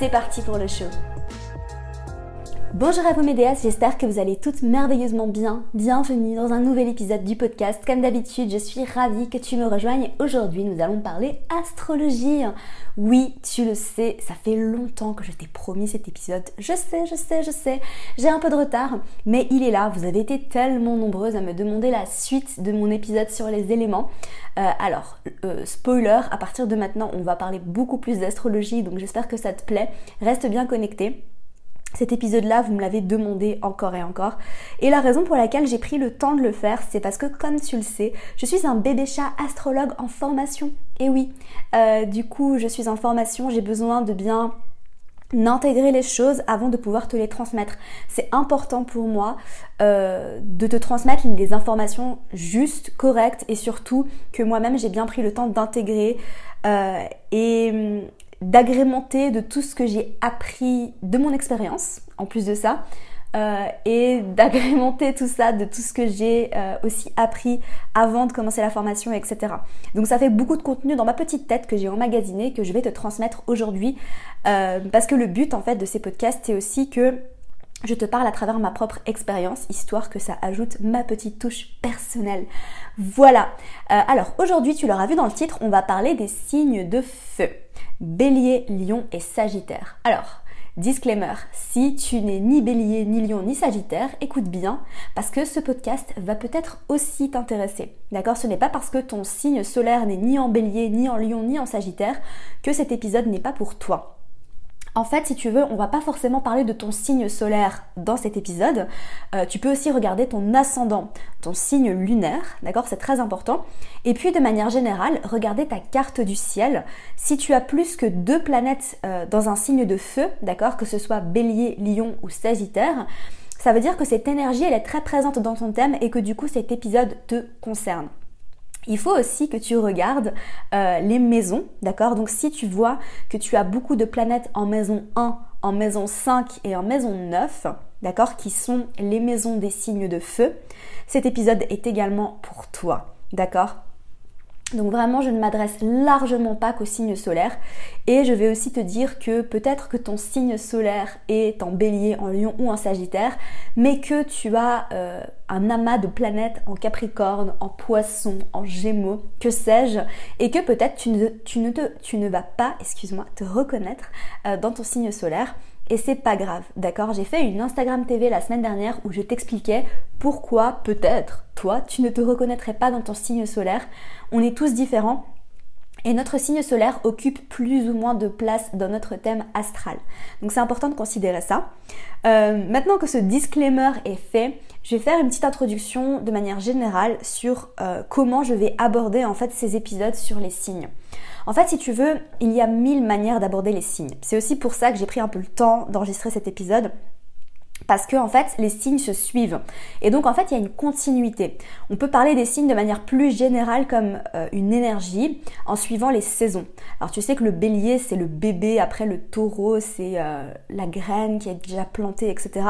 C'est parti pour le show. Bonjour à vous mes déesses, j'espère que vous allez toutes merveilleusement bien. Bienvenue dans un nouvel épisode du podcast. Comme d'habitude, je suis ravie que tu me rejoignes. Aujourd'hui, nous allons parler astrologie. Oui, tu le sais, ça fait longtemps que je t'ai promis cet épisode. Je sais, je sais, je sais. J'ai un peu de retard, mais il est là. Vous avez été tellement nombreuses à me demander la suite de mon épisode sur les éléments. Euh, alors, euh, spoiler, à partir de maintenant, on va parler beaucoup plus d'astrologie, donc j'espère que ça te plaît. Reste bien connecté. Cet épisode-là, vous me l'avez demandé encore et encore. Et la raison pour laquelle j'ai pris le temps de le faire, c'est parce que, comme tu le sais, je suis un bébé chat astrologue en formation. Et oui, euh, du coup, je suis en formation, j'ai besoin de bien intégrer les choses avant de pouvoir te les transmettre. C'est important pour moi euh, de te transmettre les informations justes, correctes et surtout que moi-même j'ai bien pris le temps d'intégrer euh, et d'agrémenter de tout ce que j'ai appris de mon expérience, en plus de ça, euh, et d'agrémenter tout ça de tout ce que j'ai euh, aussi appris avant de commencer la formation, etc. Donc ça fait beaucoup de contenu dans ma petite tête que j'ai emmagasiné, que je vais te transmettre aujourd'hui, euh, parce que le but en fait de ces podcasts, c'est aussi que je te parle à travers ma propre expérience, histoire que ça ajoute ma petite touche personnelle. Voilà. alors aujourd'hui, tu l'auras vu dans le titre, on va parler des signes de feu. Bélier, Lion et Sagittaire. Alors, disclaimer, si tu n'es ni Bélier, ni Lion, ni Sagittaire, écoute bien, parce que ce podcast va peut-être aussi t'intéresser. D'accord? Ce n'est pas parce que ton signe solaire n'est ni en Bélier, ni en Lion, ni en Sagittaire que cet épisode n'est pas pour toi. En fait, si tu veux, on va pas forcément parler de ton signe solaire dans cet épisode. Euh, tu peux aussi regarder ton ascendant, ton signe lunaire, d'accord C'est très important. Et puis, de manière générale, regarder ta carte du ciel. Si tu as plus que deux planètes euh, dans un signe de feu, d'accord Que ce soit Bélier, Lion ou Sagittaire, ça veut dire que cette énergie, elle est très présente dans ton thème et que du coup, cet épisode te concerne. Il faut aussi que tu regardes euh, les maisons, d'accord? Donc si tu vois que tu as beaucoup de planètes en maison 1, en maison 5 et en maison 9, d'accord? Qui sont les maisons des signes de feu, cet épisode est également pour toi, d'accord? Donc vraiment, je ne m'adresse largement pas qu'au signe solaire. Et je vais aussi te dire que peut-être que ton signe solaire est en bélier, en lion ou en sagittaire, mais que tu as euh, un amas de planètes en capricorne, en poisson, en gémeaux, que sais-je, et que peut-être tu ne, tu, ne tu ne vas pas, excuse-moi, te reconnaître euh, dans ton signe solaire. Et c'est pas grave, d'accord? J'ai fait une Instagram TV la semaine dernière où je t'expliquais pourquoi peut-être toi tu ne te reconnaîtrais pas dans ton signe solaire. On est tous différents et notre signe solaire occupe plus ou moins de place dans notre thème astral. Donc c'est important de considérer ça. Euh, maintenant que ce disclaimer est fait, je vais faire une petite introduction de manière générale sur euh, comment je vais aborder en fait ces épisodes sur les signes. En fait, si tu veux, il y a mille manières d'aborder les signes. C'est aussi pour ça que j'ai pris un peu le temps d'enregistrer cet épisode parce que en fait les signes se suivent et donc en fait il y a une continuité. On peut parler des signes de manière plus générale comme euh, une énergie en suivant les saisons. Alors tu sais que le bélier c'est le bébé, après le taureau c'est euh, la graine qui est déjà plantée, etc.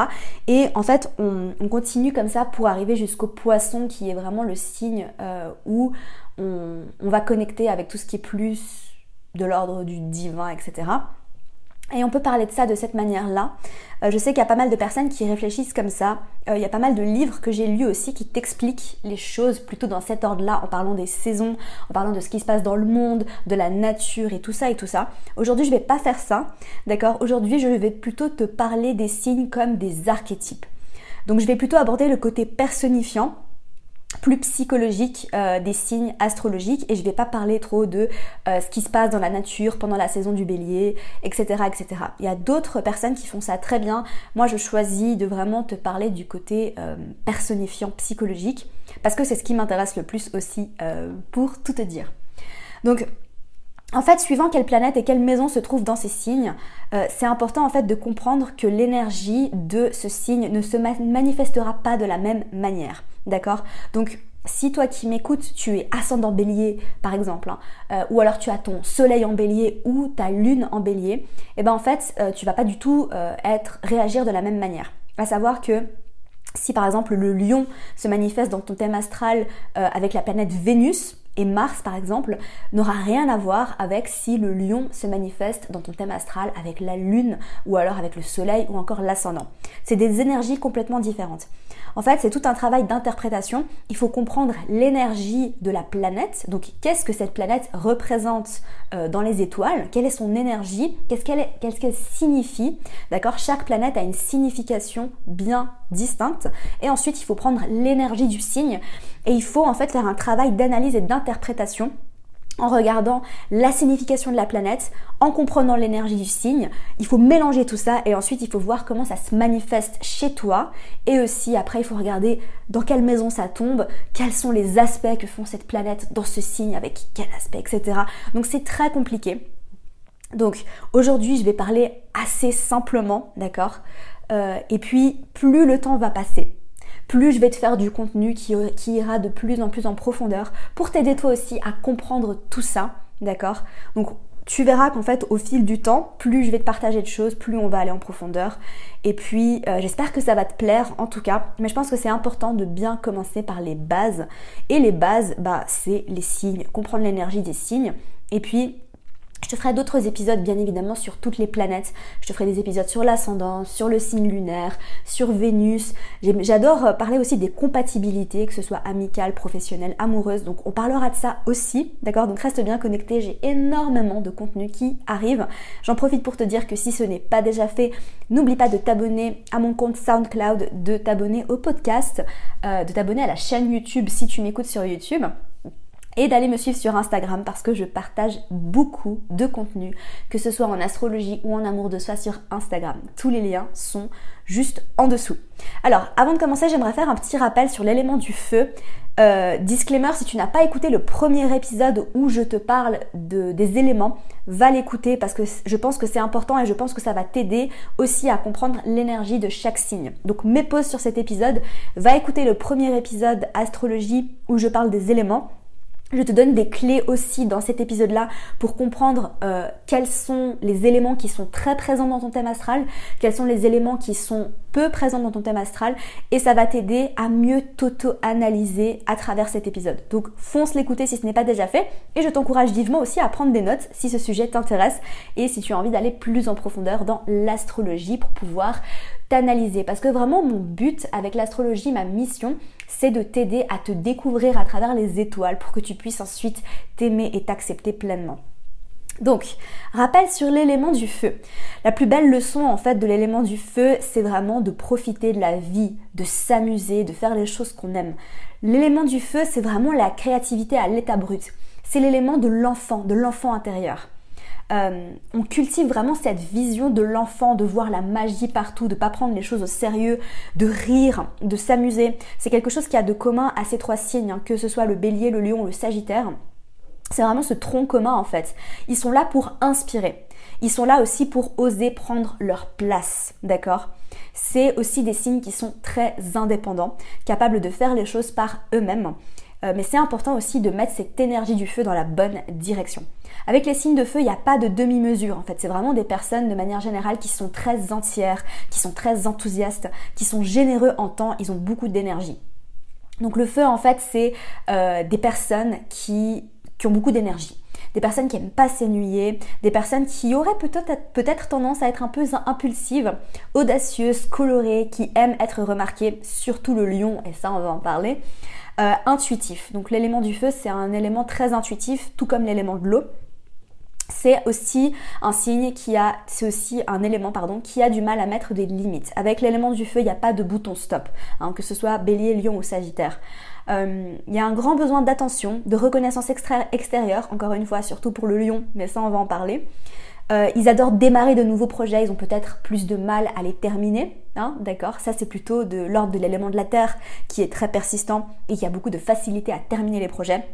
Et en fait on, continue comme ça pour arriver jusqu'au poisson qui est vraiment le signe euh, où on, va connecter avec tout ce qui est plus de l'ordre du divin, etc. Et on peut parler de ça de cette manière-là. Euh, je sais qu'il y a pas mal de personnes qui réfléchissent comme ça. Euh, il y a pas mal de livres que j'ai lus aussi qui t'expliquent les choses plutôt dans cet ordre-là, en parlant des saisons, en parlant de ce qui se passe dans le monde, de la nature et tout ça et tout ça. Aujourd'hui, je vais pas faire ça, d'accord? Aujourd'hui, je vais plutôt te parler des signes comme des archétypes. Donc, je vais plutôt aborder le côté personnifiant plus psychologique euh, des signes astrologiques et je vais pas parler trop de euh, ce qui se passe dans la nature pendant la saison du bélier, etc. etc. Il y a d'autres personnes qui font ça très bien. Moi je choisis de vraiment te parler du côté euh, personnifiant psychologique parce que c'est ce qui m'intéresse le plus aussi pour tout te dire. Donc en fait, suivant quelle planète et quelle maison se trouve dans ces signes, euh, c'est important en fait de comprendre que l'énergie de ce signe ne se manifestera pas de la même manière. D'accord? Donc si toi qui m'écoutes, tu es ascendant bélier par exemple, hein, euh, ou alors tu as ton soleil en bélier ou ta lune en bélier, et eh ben en fait euh, tu vas pas du tout être réagir de la même manière. À savoir que si par exemple le lion se manifeste dans ton thème astral avec la planète Vénus, et Mars, par exemple, n'aura rien à voir avec si le lion se manifeste dans ton thème astral avec la lune ou alors avec le soleil ou encore l'ascendant. C'est des énergies complètement différentes. En fait, c'est tout un travail d'interprétation. Il faut comprendre l'énergie de la planète. Donc, qu'est-ce que cette planète représente euh, dans les étoiles? Quelle est son énergie? Qu'est-ce qu'elle signifie? D'accord? Chaque planète a une signification bien distincte. Et ensuite, il faut prendre l'énergie du signe et il faut en fait faire un travail d'analyse et d'interprétation en regardant la signification de la planète, en comprenant l'énergie du signe. Il faut mélanger tout ça et ensuite il faut voir comment ça se manifeste chez toi. Et aussi après il faut regarder dans quelle maison ça tombe, quels sont les aspects que font cette planète dans ce signe, avec quel aspect, etc. Donc c'est très compliqué. Donc aujourd'hui je vais parler assez simplement, d'accord? Euh, Et puis plus le temps va passer, plus je vais te faire du contenu qui, ira de plus en plus en profondeur pour t'aider toi aussi à comprendre tout ça, d'accord? Donc tu verras qu'en fait au fil du temps, plus je vais te partager de choses, plus on va aller en profondeur. Et puis euh, j'espère que ça va te plaire en tout cas, mais je pense que c'est important de bien commencer par les bases. Et les bases, bah c'est les signes, comprendre l'énergie des signes. Et puis te ferai d'autres épisodes bien évidemment sur toutes les planètes. Je te ferai des épisodes sur l'ascendant, sur le signe lunaire, sur Vénus. J'adore euh, parler aussi des compatibilités, que ce soit amicales, professionnelles, amoureuses. Donc on parlera de ça aussi, d'accord? Donc reste bien connecté, j'ai énormément de contenu qui arrive. J'en profite pour te dire que si ce n'est pas déjà fait, n'oublie pas de t'abonner à mon compte SoundCloud, de t'abonner au podcast, euh, de t'abonner à la chaîne YouTube si tu m'écoutes sur YouTube et d'aller me suivre sur Instagram parce que je partage beaucoup de contenu, que ce soit en astrologie ou en amour de soi sur Instagram. Tous les liens sont juste en dessous. Alors, avant de commencer, j'aimerais faire un petit rappel sur l'élément du feu. Euh, disclaimer, si tu n'as pas écouté le premier épisode où je te parle de, des éléments, va l'écouter parce que je pense que c'est important et je pense que ça va t'aider aussi à comprendre l'énergie de chaque signe. Donc mets pause sur cet épisode, va écouter le premier épisode astrologie où je parle des éléments je te donne des clés aussi dans cet épisode-là pour comprendre euh, quels sont les éléments qui sont très présents dans ton thème astral, quels sont les éléments qui sont peu présents dans ton thème astral et ça va t'aider à mieux t'auto-analyser à travers cet épisode. Donc fonce l'écouter si ce n'est pas déjà fait et je t'encourage vivement aussi à prendre des notes si ce sujet t'intéresse et si tu as envie d'aller plus en profondeur dans l'astrologie pour pouvoir t'analyser. Parce que vraiment mon but avec l'astrologie, ma mission, c'est de t'aider à te découvrir à travers les étoiles pour que tu puisses ensuite t'aimer et t'accepter pleinement. Donc, rappel sur l'élément du feu. La plus belle leçon en fait de l'élément du feu, c'est vraiment de profiter de la vie, de s'amuser, de faire les choses qu'on aime. L'élément du feu, c'est vraiment la créativité à l'état brut. C'est l'élément de l'enfant, de l'enfant intérieur. Euh, on cultive vraiment cette vision de l'enfant, de voir la magie partout, de pas prendre les choses au sérieux, de rire, de s'amuser. C'est quelque chose qui a de commun à ces trois signes, hein, que ce soit le bélier, le lion le sagittaire. C'est vraiment ce tronc commun en fait. Ils sont là pour inspirer. Ils sont là aussi pour oser prendre leur place, d'accord? C'est aussi des signes qui sont très indépendants, capables de faire les choses par eux-mêmes. Euh, mais c'est important aussi de mettre cette énergie du feu dans la bonne direction. Avec les signes de feu, il n'y a pas de demi-mesure en fait. C'est vraiment des personnes de manière générale qui sont très entières, qui sont très enthousiastes, qui sont généreux en temps, ils ont beaucoup d'énergie. Donc le feu en fait c'est euh, des personnes qui qui ont beaucoup d'énergie. Des personnes qui aiment pas s'ennuyer, des personnes qui auraient peut-être peut tendance à être un peu impulsives, audacieuses, colorées, qui aiment être remarquées, surtout le lion, et ça on va en parler. Euh, intuitif. Donc l'élément du feu, c'est un élément très intuitif, tout comme l'élément de l'eau. C'est aussi un signe qui a, c'est aussi un élément pardon, qui a du mal à mettre des limites. Avec l'élément du feu, il n'y a pas de bouton stop, hein, que ce soit Bélier, Lion ou Sagittaire. Euh, il y a un grand besoin d'attention, de reconnaissance extérieure, encore une fois, surtout pour le lion, mais ça on va en parler. Euh, ils adorent démarrer de nouveaux projets, ils ont peut-être plus de mal à les terminer, hein, d'accord? Ça c'est plutôt de l'ordre de l'élément de la Terre qui est très persistant et qui a beaucoup de facilité à terminer les projets.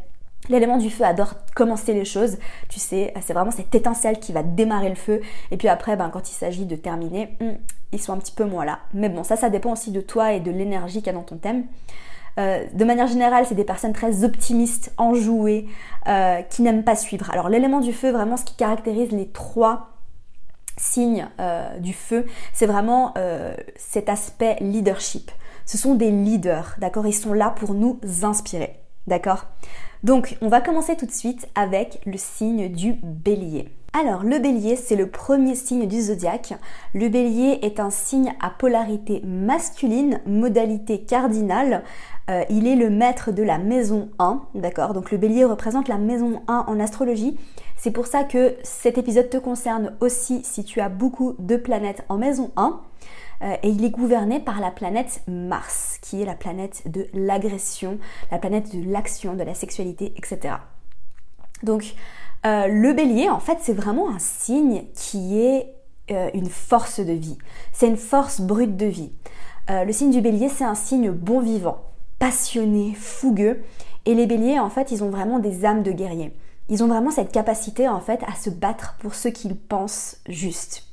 L'élément du feu adore commencer les choses, tu sais, c'est vraiment cette étincelle qui va démarrer le feu. Et puis après, ben, quand il s'agit de terminer, hmm, ils sont un petit peu moins là. Mais bon, ça, ça dépend aussi de toi et de l'énergie qu'il y a dans ton thème. Euh, de manière générale, c'est des personnes très optimistes, enjouées, euh, qui n'aiment pas suivre. Alors l'élément du feu, vraiment ce qui caractérise les trois signes euh, du feu, c'est vraiment cet aspect leadership. Ce sont des leaders, d'accord? Ils sont là pour nous inspirer, d'accord? Donc on va commencer tout de suite avec le signe du bélier. Alors, le bélier, c'est le premier signe du zodiaque. Le bélier est un signe à polarité masculine, modalité cardinale. Euh, il est le maître de la maison 1, d'accord? Donc le bélier représente la maison 1 en astrologie. C'est pour ça que cet épisode te concerne aussi si tu as beaucoup de planètes en maison 1. Euh, et il est gouverné par la planète Mars, qui est la planète de l'agression, la planète de l'action, de la sexualité, etc. Donc, euh, le bélier, en fait, c'est vraiment un signe qui est euh, une force de vie. C'est une force brute de vie. Le signe du bélier, c'est un signe bon vivant, passionné, fougueux. Et les béliers, en fait, ils ont vraiment des âmes de guerriers. Ils ont vraiment cette capacité, en fait, à se battre pour ce qu'ils pensent juste.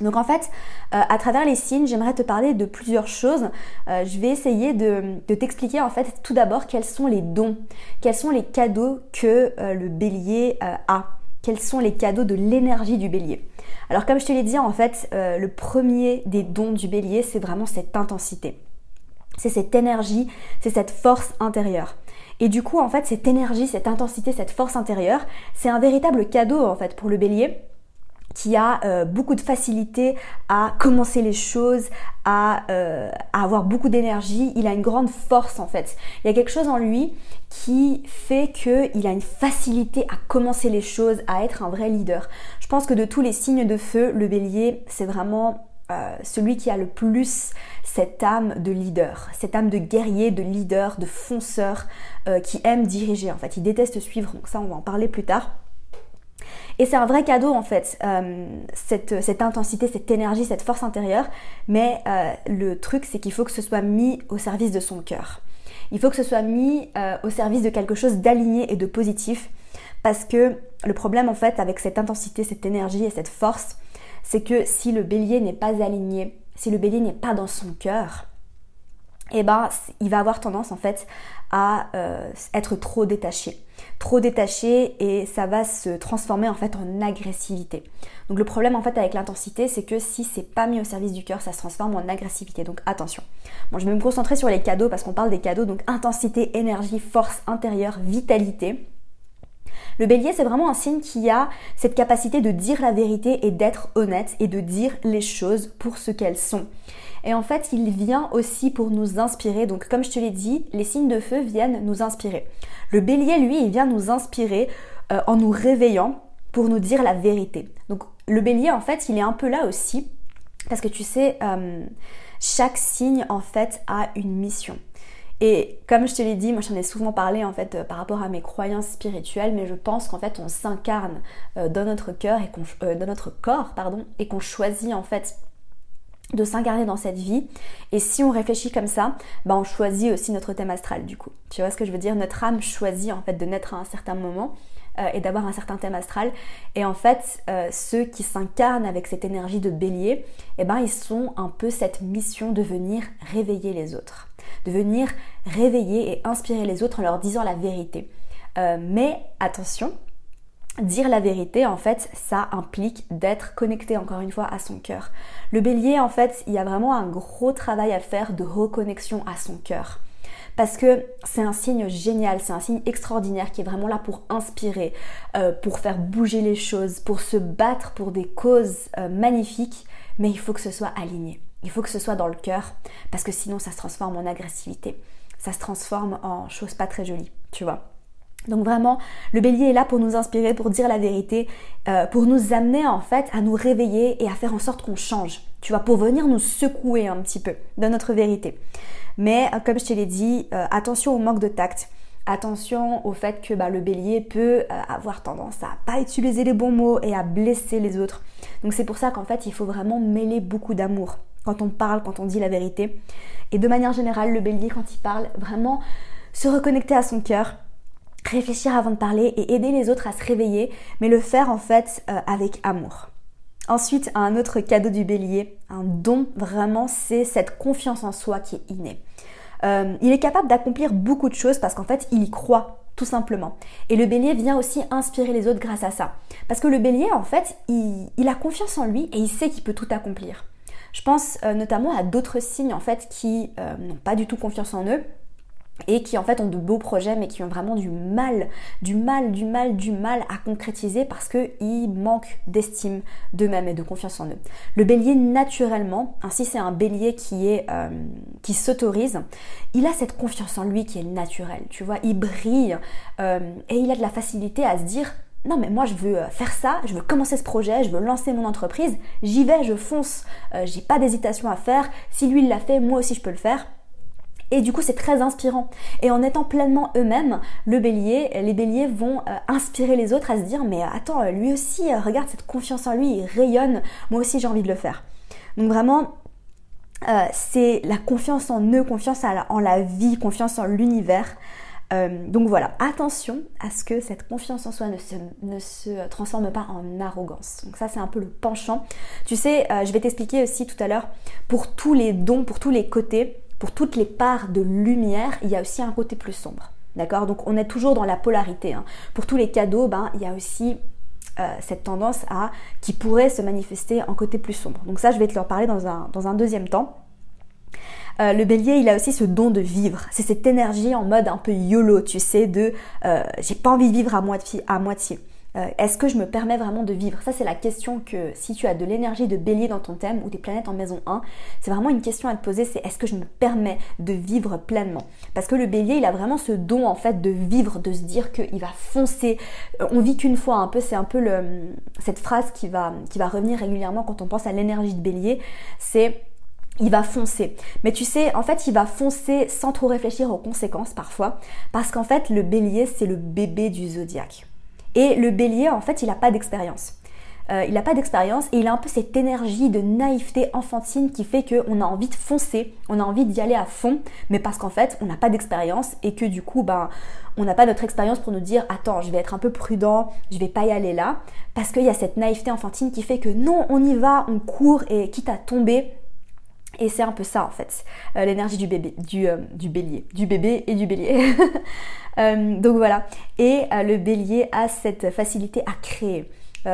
Donc en fait, euh, à travers les signes, j'aimerais te parler de plusieurs choses. Euh, je vais essayer de, t'expliquer en fait tout d'abord quels sont les dons, quels sont les cadeaux que euh, le bélier a, quels sont les cadeaux de l'énergie du bélier. Alors comme je te l'ai dit, en fait, le premier des dons du bélier, c'est vraiment cette intensité. C'est cette énergie, c'est cette force intérieure. Et du coup, en fait, cette énergie, cette intensité, cette force intérieure, c'est un véritable cadeau en fait pour le bélier qui a euh, beaucoup de facilité à commencer les choses, à, euh, à avoir beaucoup d'énergie. Il a une grande force en fait. Il y a quelque chose en lui qui fait qu'il a une facilité à commencer les choses, à être un vrai leader. Je pense que de tous les signes de feu, le bélier, c'est vraiment euh, celui qui a le plus cette âme de leader, cette âme de guerrier, de leader, de fonceur, qui aime diriger. En fait, il déteste suivre, donc ça on va en parler plus tard. Et c'est un vrai cadeau en fait, euh, cette, intensité, cette énergie, cette force intérieure. Mais euh, le truc, c'est qu'il faut que ce soit mis au service de son cœur. Il faut que ce soit mis euh, au service de quelque chose d'aligné et de positif. Parce que le problème en fait avec cette intensité, cette énergie et cette force, c'est que si le bélier n'est pas aligné, si le bélier n'est pas dans son cœur, eh ben, il va avoir tendance en fait à être trop détaché. Trop détaché et ça va se transformer en fait en agressivité. Donc le problème en fait avec l'intensité, c'est que si c'est pas mis au service du cœur, ça se transforme en agressivité. Donc attention. Bon, je vais me concentrer sur les cadeaux parce qu'on parle des cadeaux. Donc intensité, énergie, force intérieure, vitalité. Le bélier, c'est vraiment un signe qui a cette capacité de dire la vérité et d'être honnête et de dire les choses pour ce qu'elles sont. Et en fait, il vient aussi pour nous inspirer. Donc comme je te l'ai dit, les signes de feu viennent nous inspirer. Le bélier, lui, il vient nous inspirer euh, en nous réveillant pour nous dire la vérité. Donc le bélier, en fait, il est un peu là aussi. Parce que tu sais, euh, chaque signe, en fait, a une mission. Et comme je te l'ai dit, moi j'en ai souvent parlé en fait euh, par rapport à mes croyances spirituelles, mais je pense qu'en fait on s'incarne dans notre cœur et dans notre corps, pardon, et qu'on choisit en fait de s'incarner dans cette vie. Et si on réfléchit comme ça, bah on choisit aussi notre thème astral du coup. Tu vois ce que je veux dire? Notre âme choisit en fait de naître à un certain moment euh, et d'avoir un certain thème astral. Et en fait, euh, ceux qui s'incarnent avec cette énergie de bélier, eh ben ils sont un peu cette mission de venir réveiller les autres, de venir réveiller et inspirer les autres en leur disant la vérité. Euh, mais attention, dire la vérité, en fait, ça implique d'être connecté encore une fois à son cœur. Le bélier, en fait, il y a vraiment un gros travail à faire de reconnexion à son cœur. Parce que c'est un signe génial, c'est un signe extraordinaire qui est vraiment là pour inspirer, euh, pour faire bouger les choses, pour se battre pour des causes euh, magnifiques, mais il faut que ce soit aligné. Il faut que ce soit dans le cœur, parce que sinon ça se transforme en agressivité. Ça se transforme en choses pas très jolies, tu vois. Donc vraiment, le bélier est là pour nous inspirer, pour dire la vérité, euh, pour nous amener en fait à nous réveiller et à faire en sorte qu'on change. Tu vois, pour venir nous secouer un petit peu dans notre vérité. Mais euh, comme je te l'ai dit, euh, attention au manque de tact. Attention au fait que bah, le bélier peut avoir tendance à pas utiliser les bons mots et à blesser les autres. Donc c'est pour ça qu'en fait il faut vraiment mêler beaucoup d'amour quand on parle, quand on dit la vérité. Et de manière générale, le bélier quand il parle, vraiment se reconnecter à son cœur, réfléchir avant de parler et aider les autres à se réveiller, mais le faire en fait euh, avec amour. Ensuite, un autre cadeau du bélier, un don vraiment, c'est cette confiance en soi qui est innée. Euh, il est capable d'accomplir beaucoup de choses parce qu'en fait, il y croit tout simplement. Et le bélier vient aussi inspirer les autres grâce à ça. Parce que le bélier, en fait, il, a confiance en lui et il sait qu'il peut tout accomplir. Je pense euh, notamment à d'autres signes, en fait, qui n'ont pas du tout confiance en eux et qui en fait ont de beaux projets mais qui ont vraiment du mal, du mal, du mal, du mal à concrétiser parce qu'ils manquent d'estime d'eux-mêmes et de confiance en eux. Le bélier naturellement, ainsi c'est un bélier qui est euh, qui s'autorise, il a cette confiance en lui qui est naturelle, tu vois, il brille euh, et il a de la facilité à se dire non mais moi je veux euh, faire ça, je veux commencer ce projet, je veux lancer mon entreprise, j'y vais, je fonce, j'ai pas d'hésitation à faire, si lui il l'a fait, moi aussi je peux le faire. Et du coup, c'est très inspirant. Et en étant pleinement eux-mêmes, le bélier, les béliers vont euh, inspirer les autres à se dire, mais attends, lui aussi, euh, regarde cette confiance en lui, il rayonne, moi aussi j'ai envie de le faire. Donc vraiment, euh, c'est la confiance en eux, confiance en la vie, confiance en l'univers. donc voilà, attention à ce que cette confiance en soi ne se, ne se transforme pas en arrogance. Donc ça c'est un peu le penchant. Tu sais, je vais t'expliquer aussi tout à l'heure, pour tous les dons, pour tous les côtés, pour toutes les parts de lumière, il y a aussi un côté plus sombre. D'accord? Donc on est toujours dans la polarité. Hein. Pour tous les cadeaux, ben, il y a aussi euh, cette tendance à qui pourrait se manifester en côté plus sombre. Donc ça, je vais te leur parler dans un, deuxième temps. Euh, le bélier, il a aussi ce don de vivre. C'est cette énergie en mode un peu YOLO, tu sais, de euh, j'ai pas envie de vivre. À moitié. Euh, est-ce que je me permets vraiment de vivre? Ça, c'est la question que si tu as de l'énergie de bélier dans ton thème ou des planètes en maison 1, c'est vraiment une question à te poser, c'est est-ce que je me permets de vivre pleinement? Parce que le bélier, il a vraiment ce don en fait de vivre, de se dire qu'il va foncer. Euh, on vit qu'une fois un peu, c'est un peu le, cette phrase qui va, qui va revenir régulièrement quand on pense à l'énergie de bélier, c'est il va foncer. Mais tu sais, en fait, il va foncer sans trop réfléchir aux conséquences parfois, parce qu'en fait, le bélier, c'est le bébé du zodiaque. Et le bélier, en fait, il n'a pas d'expérience. Euh, il n'a pas d'expérience et il a un peu cette énergie de naïveté enfantine qui fait qu'on a envie de foncer, on a envie d'y aller à fond, mais parce qu'en fait, on n'a pas d'expérience et que du coup, ben, on n'a pas notre expérience pour nous dire attends, je vais être un peu prudent, je vais pas y aller là, parce qu'il y a cette naïveté enfantine qui fait que non, on y va, on court et quitte à tomber, et c'est un peu ça en fait, euh, l'énergie du bébé, du, euh, du, bélier, du bébé et du bélier. Euh, donc voilà. Et le bélier a cette facilité à créer.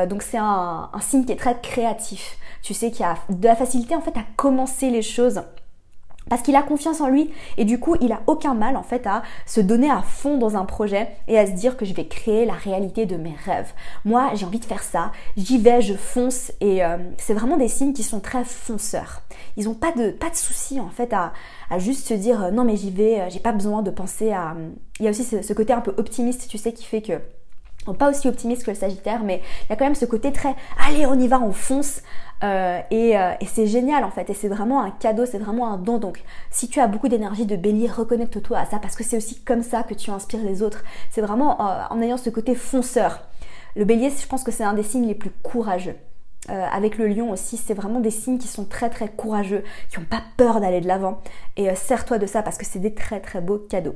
donc c'est un, un, signe qui est très créatif. Tu sais qu'il a de la facilité en fait à commencer les choses parce qu'il a confiance en lui et du coup il a aucun mal en fait à se donner à fond dans un projet et à se dire que je vais créer la réalité de mes rêves. Moi j'ai envie de faire ça, j'y vais, je fonce et euh, c'est vraiment des signes qui sont très fonceurs. Ils n'ont pas de, pas de souci en fait à, à juste se dire euh, non mais j'y vais, euh, j'ai pas besoin de penser à... Il y a aussi ce, côté un peu optimiste tu sais qui fait que pas aussi optimiste que le Sagittaire, mais il y a quand même ce côté très allez on y va, on fonce. Euh, euh, et, c'est génial en fait, et c'est vraiment un cadeau, c'est vraiment un don. Donc si tu as beaucoup d'énergie de bélier, reconnecte-toi à ça parce que c'est aussi comme ça que tu inspires les autres. C'est vraiment euh, en ayant ce côté fonceur. Le bélier, je pense que c'est un des signes les plus courageux. avec le lion aussi, c'est vraiment des signes qui sont très très courageux, qui n'ont pas peur d'aller de l'avant. Et sers-toi de ça parce que c'est des très très beaux cadeaux.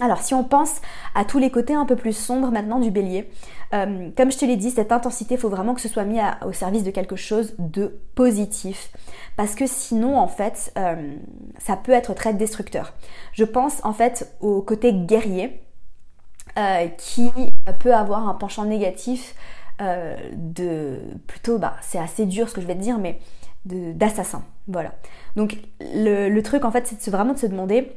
Alors si on pense à tous les côtés un peu plus sombres maintenant du bélier, euh, comme je te l'ai dit, cette intensité, il faut vraiment que ce soit mis au service de quelque chose de positif. Parce que sinon, en fait, euh, ça peut être très destructeur. Je pense en fait au côté guerrier, euh, qui peut avoir un penchant négatif de plutôt, bah, c'est assez dur ce que je vais te dire, mais d'assassin. Voilà. Donc le, le, truc en fait, c'est vraiment de se demander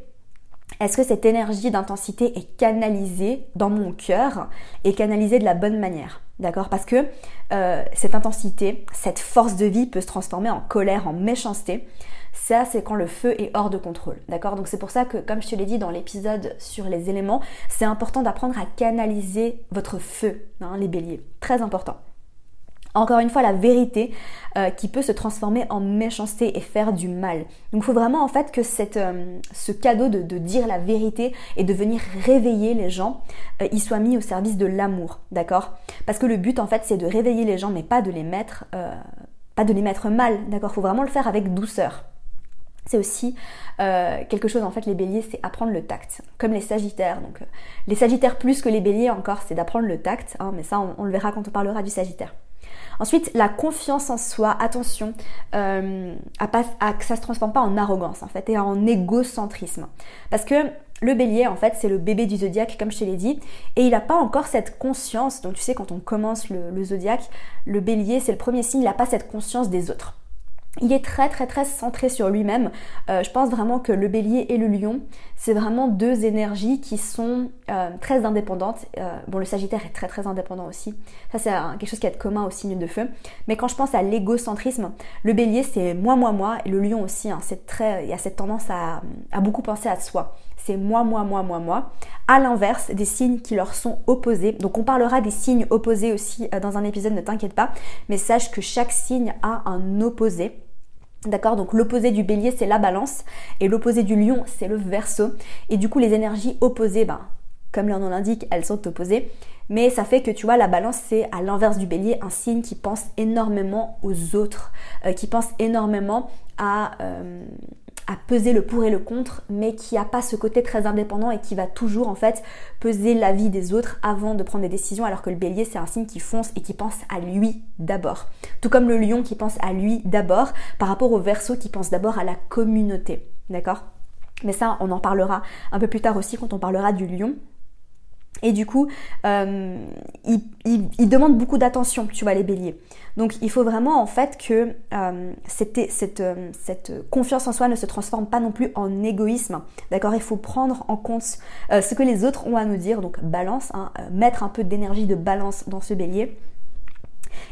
est-ce que cette énergie d'intensité est canalisée dans mon cœur et canalisée de la bonne manière D'accord? Parce que euh, cette intensité, cette force de vie peut se transformer en colère, en méchanceté. Ça, c'est quand le feu est hors de contrôle. D'accord? Donc c'est pour ça que, comme je te l'ai dit dans l'épisode sur les éléments, c'est important d'apprendre à canaliser votre feu, les béliers. Très important. Encore une fois, la vérité euh, qui peut se transformer en méchanceté et faire du mal. Donc il faut vraiment en fait que cette, euh, ce cadeau de, dire la vérité et de venir réveiller les gens, euh, il soit mis au service de l'amour, d'accord? Parce que le but en fait c'est de réveiller les gens mais pas de les mettre, pas de les mettre mal, d'accord? Faut vraiment le faire avec douceur. c'est aussi euh, quelque chose, en fait, les béliers, c'est apprendre le tact, comme les sagittaires. Donc, euh, les sagittaires plus que les béliers encore, c'est d'apprendre le tact, hein, mais ça, on, le verra quand on parlera du sagittaire. Ensuite, la confiance en soi, attention euh, à, pas, que ça se transforme pas en arrogance, en fait, et en égocentrisme. Parce que le bélier, en fait, c'est le bébé du zodiaque, comme je te l'ai dit, et il n'a pas encore cette conscience. Donc, tu sais, quand on commence le, le zodiaque, le bélier, c'est le premier signe, il n'a pas cette conscience des autres. Il est très très très centré sur lui-même. Euh, je pense vraiment que le bélier et le lion, c'est vraiment deux énergies qui sont euh, très indépendantes. Euh, bon, le sagittaire est très très indépendant aussi. Ça c'est quelque chose qui est commun au signe de feu. Mais quand je pense à l'égocentrisme, le bélier c'est moi moi moi et le lion aussi. Hein, c'est très, il y a cette tendance à, à beaucoup penser à soi c'est moi, moi, moi, moi, moi. À l'inverse, des signes qui leur sont opposés. Donc on parlera des signes opposés aussi dans un épisode, ne t'inquiète pas. Mais sache que chaque signe a un opposé. D'accord Donc l'opposé du bélier, c'est la balance. Et l'opposé du lion, c'est le verso. Et du coup, les énergies opposées, ben, comme leur nom l'indique, elles sont opposées. Mais ça fait que tu vois, la balance, c'est à l'inverse du bélier, un signe qui pense énormément aux autres, euh, qui pense énormément à, euh, à peser le pour et le contre, mais qui n'a pas ce côté très indépendant et qui va toujours en fait peser la vie des autres avant de prendre des décisions, alors que le bélier c'est un signe qui fonce et qui pense à lui d'abord. Tout comme le lion qui pense à lui d'abord par rapport au verso qui pense d'abord à la communauté. D'accord? Mais ça, on en parlera un peu plus tard aussi quand on parlera du lion. Et du coup, euh, ils, demandent beaucoup d'attention, tu vois, les béliers. Donc il faut vraiment en fait que euh, euh, cette, confiance en soi ne se transforme pas non plus en égoïsme. D'accord? Il faut prendre en compte ce que les autres ont à nous dire. Donc balance, hein, mettre un peu d'énergie de balance dans ce bélier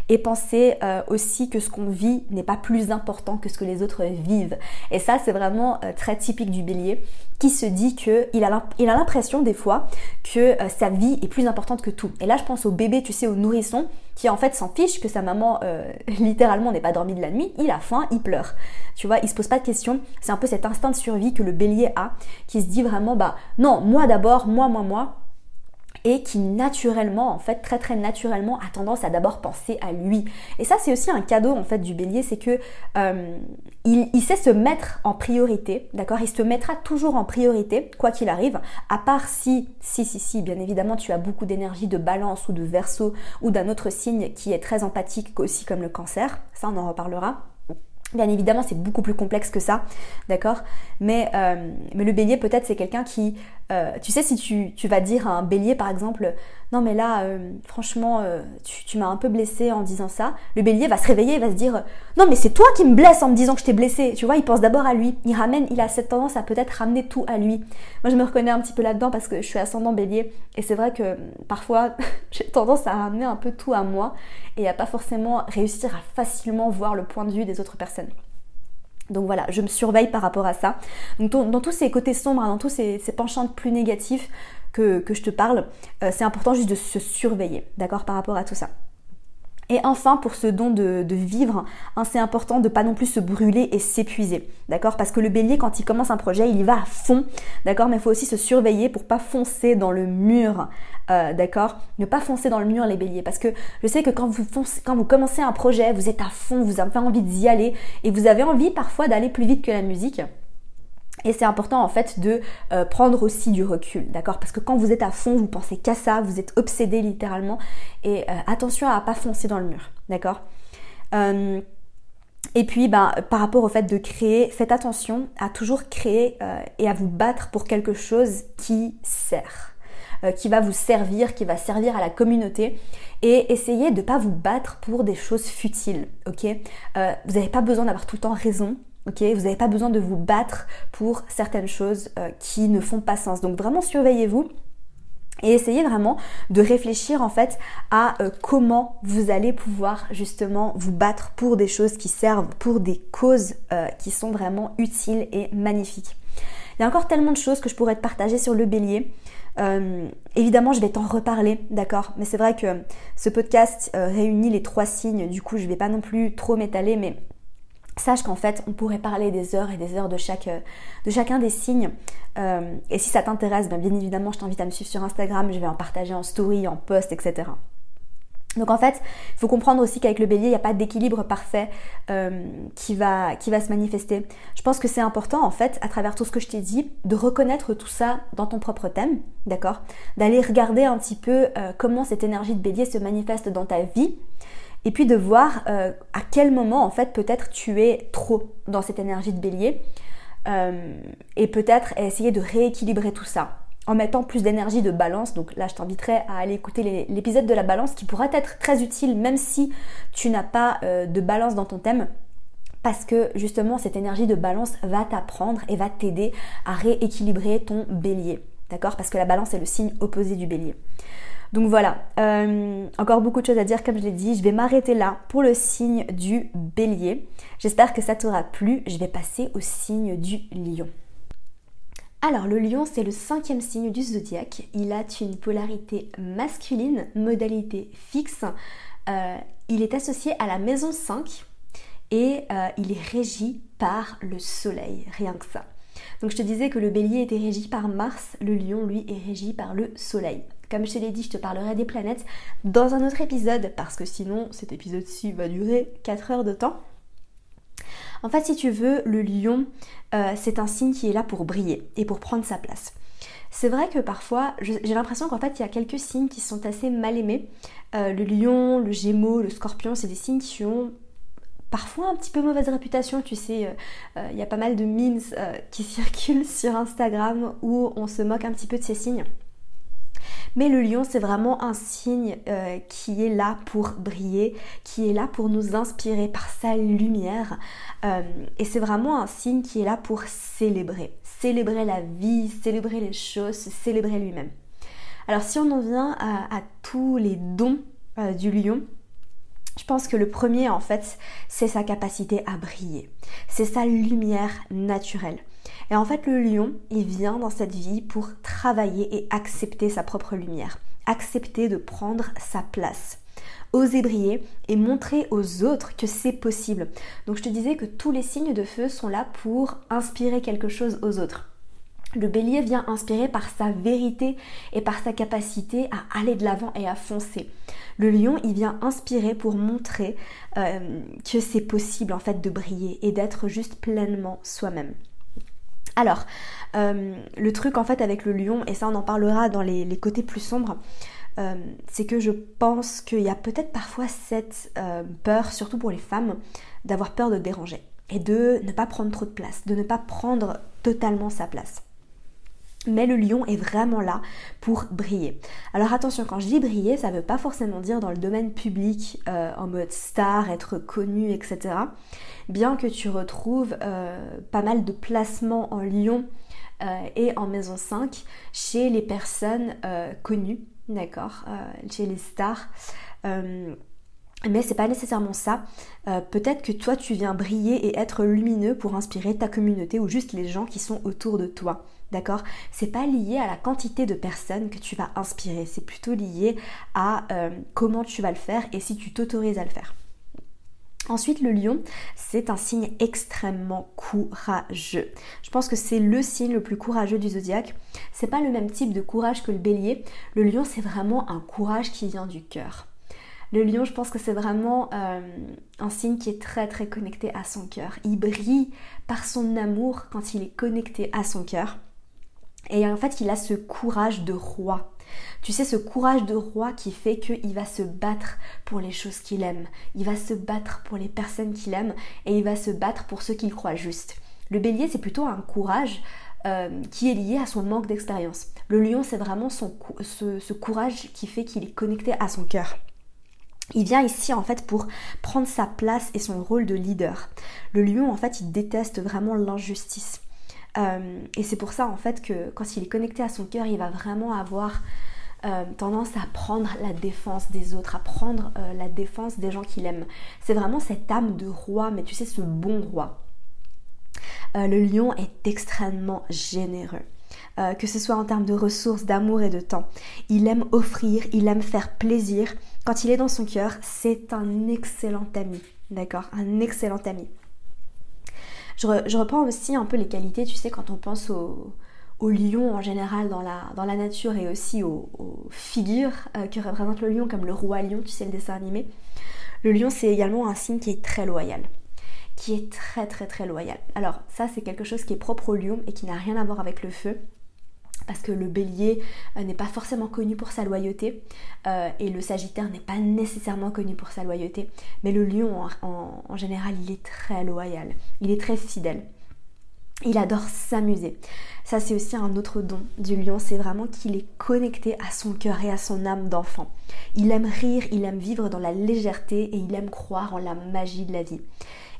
et penser euh, aussi que ce qu'on vit n'est pas plus important que ce que les autres vivent. Et ça, c'est vraiment euh, très typique du bélier qui se dit qu'il a l'impression des fois que euh, sa vie est plus importante que tout. Et là, je pense au bébé, tu sais, au nourrisson, qui en fait s'en fiche que sa maman littéralement n'est pas dormi de la nuit, il a faim, il pleure. Tu vois, il se pose pas de questions. C'est un peu cet instinct de survie que le bélier a, qui se dit vraiment, bah non, moi d'abord, moi, moi, moi et qui naturellement, en fait, très très naturellement, a tendance à d'abord penser à lui. Et ça, c'est aussi un cadeau en fait du bélier, c'est que euh, il, sait se mettre en priorité, d'accord? Il se mettra toujours en priorité, quoi qu'il arrive, à part si, si, si, si, bien évidemment, tu as beaucoup d'énergie de balance ou de verso ou d'un autre signe qui est très empathique aussi comme le cancer, ça on en reparlera. Bien évidemment, c'est beaucoup plus complexe que ça, d'accord? Mais, euh, mais le bélier, peut-être, c'est quelqu'un qui... Euh, tu sais, si tu, tu, vas dire un bélier, par exemple, non mais là, euh, franchement, tu, tu m'as un peu blessé en disant ça, le bélier va se réveiller, il va se dire, non mais c'est toi qui me blesses en me disant que je t'ai blessé. Tu vois, il pense d'abord à lui. Il ramène, il a cette tendance à peut-être ramener tout à lui. Moi, je me reconnais un petit peu là-dedans parce que je suis ascendant bélier. Et c'est vrai que parfois, j'ai tendance à ramener un peu tout à moi et à pas forcément réussir à facilement voir le point de vue des autres personnes. Donc voilà, je me surveille par rapport à ça. Donc dans, tous ces côtés sombres, hein, dans tous ces, penchants plus négatifs que, je te parle, euh, c'est important juste de se surveiller, d'accord, par rapport à tout ça. Et enfin, pour ce don de, vivre, hein, c'est important de pas non plus se brûler et s'épuiser, d'accord Parce que le bélier, quand il commence un projet, il y va à fond, d'accord Mais il faut aussi se surveiller pour pas foncer dans le mur, euh, d'accord Ne pas foncer dans le mur, les béliers, parce que je sais que quand vous, quand vous commencez un projet, vous êtes à fond, vous avez envie d'y aller, et vous avez envie parfois d'aller plus vite que la musique. Et c'est important en fait de euh, prendre aussi du recul, d'accord? Parce que quand vous êtes à fond, vous pensez qu'à ça, vous êtes obsédé littéralement. Et euh, attention à pas foncer dans le mur, d'accord? Euh, Et puis, ben, par rapport au fait de créer, faites attention à toujours créer et à vous battre pour quelque chose qui sert, qui va vous servir, qui va servir à la communauté. Et essayez de ne pas vous battre pour des choses futiles, ok? Vous n'avez pas besoin d'avoir tout le temps raison vous n'avez pas besoin de vous battre pour certaines choses euh, qui ne font pas sens. Donc vraiment surveillez-vous et essayez vraiment de réfléchir en fait à euh, comment vous allez pouvoir justement vous battre pour des choses qui servent, pour des causes euh, qui sont vraiment utiles et magnifiques. Il y a encore tellement de choses que je pourrais te partager sur le bélier. évidemment, je vais t'en reparler, d'accord? Mais c'est vrai que ce podcast réunit les trois signes, du coup, je ne vais pas non plus trop m'étaler, mais sache qu'en fait, on pourrait parler des heures et des heures de, euh, chacun des signes. Euh, et si ça t'intéresse, ben, bien évidemment, je t'invite à me suivre sur Instagram. Je vais en partager en story, en post, etc. Donc en fait, il faut comprendre aussi qu'avec le bélier, il n'y a pas d'équilibre parfait euh, qui, va, se manifester. Je pense que c'est important en fait, à travers tout ce que je t'ai dit, de reconnaître tout ça dans ton propre thème, d'accord? D'aller regarder un petit peu comment cette énergie de bélier se manifeste dans ta vie. Et puis de voir euh, à quel moment en fait peut-être tu es trop dans cette énergie de bélier. et peut-être essayer de rééquilibrer tout ça en mettant plus d'énergie de balance. Donc là, je t'inviterai à aller écouter l'épisode de la balance qui pourra être très utile même si tu n'as pas euh, de balance dans ton thème. Parce que justement, cette énergie de balance va t'apprendre et va t'aider à rééquilibrer ton bélier. D'accord? Parce que la balance est le signe opposé du bélier. Donc voilà, euh, encore beaucoup de choses à dire comme je l'ai dit. Je vais m'arrêter là pour le signe du bélier. J'espère que ça t'aura plu. Je vais passer au signe du lion. Alors le lion, c'est le cinquième signe du zodiaque. Il a une polarité masculine, modalité fixe. Euh, il est associé à la maison 5 et euh, il est régi par le soleil, rien que ça. Donc je te disais que le bélier était régi par Mars, le lion lui est régi par le soleil. Comme je te l'ai dit, je te parlerai des planètes dans un autre épisode parce que sinon cet épisode-ci va durer 4 heures de temps. En fait, si tu veux, le lion, euh, c'est un signe qui est là pour briller et pour prendre sa place. C'est vrai que parfois, j'ai l'impression qu'en fait, il y a quelques signes qui sont assez mal aimés. Euh, le lion, le gémeau, le scorpion, c'est des signes qui ont parfois un petit peu mauvaise réputation. Tu sais, euh, il y a pas mal de memes qui circulent sur Instagram où on se moque un petit peu de ces signes. Mais le lion, c'est vraiment un signe euh, qui est là pour briller, qui est là pour nous inspirer par sa lumière. Euh, et c'est vraiment un signe qui est là pour célébrer. Célébrer la vie, célébrer les choses, célébrer lui-même. Alors si on en vient à, tous les dons euh, du lion, je pense que le premier, en fait, c'est sa capacité à briller. C'est sa lumière naturelle. Et en fait, le lion, il vient dans cette vie pour travailler et accepter sa propre lumière, accepter de prendre sa place oser briller et montrer aux autres que c'est possible. Donc je te disais que tous les signes de feu sont là pour inspirer quelque chose aux autres. Le bélier vient inspirer par sa vérité et par sa capacité à aller de l'avant et à foncer. Le lion, il vient inspirer pour montrer euh, que c'est possible en fait de briller et d'être juste pleinement soi-même. Alors, euh, le truc en fait avec le lion, et ça on en parlera dans les, côtés plus sombres, euh, c'est que je pense qu'il y a peut-être parfois cette euh, peur, surtout pour les femmes, d'avoir peur de déranger et de ne pas prendre trop de place, de ne pas prendre totalement sa place. Mais le lion est vraiment là pour briller. Alors attention, quand je dis briller, ça ne veut pas forcément dire dans le domaine public, en mode star, être connu, etc bien que tu retrouves euh, pas mal de placements en Lyon euh, et en maison 5 chez les personnes euh, connues, d'accord, chez les stars. Mais c'est pas nécessairement ça. Peut-être que toi tu viens briller et être lumineux pour inspirer ta communauté ou juste les gens qui sont autour de toi. D'accord? C'est pas lié à la quantité de personnes que tu vas inspirer, c'est plutôt lié à comment tu vas le faire et si tu t'autorises à le faire. Ensuite, le lion, c'est un signe extrêmement courageux. Je pense que c'est le signe le plus courageux du zodiaque. C'est pas le même type de courage que le bélier. Le lion, c'est vraiment un courage qui vient du cœur. Le lion, je pense que c'est vraiment euh, un signe qui est très très connecté à son cœur. Il brille par son amour quand il est connecté à son cœur. Et en fait, il a ce courage de roi. Tu sais, ce courage de roi qui fait qu'il va se battre pour les choses qu'il aime, il va se battre pour les personnes qu'il aime et il va se battre pour ceux qu'il croit justes. Le bélier, c'est plutôt un courage euh, qui est lié à son manque d'expérience. Le lion, c'est vraiment ce courage qui fait qu'il est connecté à son cœur. Il vient ici en fait pour prendre sa place et son rôle de leader. Le lion en fait il déteste vraiment l'injustice. Euh, et c'est pour ça en fait que quand il est connecté à son cœur, il va vraiment avoir euh, tendance à prendre la défense des autres, à prendre euh, la défense des gens qu'il aime. C'est vraiment cette âme de roi, mais tu sais, ce bon roi. le lion est extrêmement généreux. Que ce soit en termes de ressources, d'amour et de temps. Il aime offrir, il aime faire plaisir. Quand il est dans son cœur, c'est un excellent ami. D'accord? Un excellent ami. Je, reprends aussi un peu les qualités, tu sais, quand on pense au lion en général dans la, dans la nature et aussi aux, figures euh, que représente le lion, comme le roi lion, tu sais, le dessin animé. Le lion, c'est également un signe qui est très loyal qui est très très très loyal. Alors ça c'est quelque chose qui est propre au lion et qui n'a rien à voir avec le feu parce que le bélier euh, n'est pas forcément connu pour sa loyauté euh, et le sagittaire n'est pas nécessairement connu pour sa loyauté, mais le lion en, général il est très loyal, il est très fidèle. Il adore s'amuser. Ça, c'est aussi un autre don du lion, c'est vraiment qu'il est connecté à son cœur et à son âme d'enfant. Il aime rire, il aime vivre dans la légèreté et il aime croire en la magie de la vie.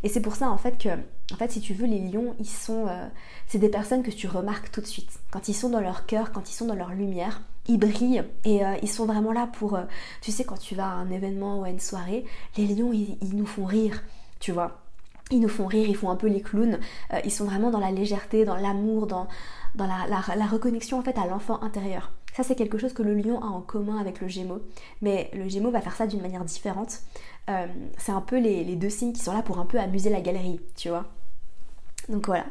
Et c'est pour ça en fait que, en fait, si tu veux, les lions, ils sont, euh, c'est des personnes que tu remarques tout de suite. Quand ils sont dans leur cœur, quand ils sont dans leur lumière, ils brillent et euh, ils sont vraiment là pour, euh, tu sais, quand tu vas à un événement ou à une soirée, les lions, ils, nous font rire, tu vois. Ils nous font rire, ils font un peu les clowns. ils sont vraiment dans la légèreté, dans l'amour, dans, dans la, la reconnexion en fait à l'enfant intérieur. Ça, c'est quelque chose que le lion a en commun avec le gémeau. Mais le gémeau va faire ça d'une manière différente. C'est un peu les, deux signes qui sont là pour un peu amuser la galerie, tu vois. Donc voilà,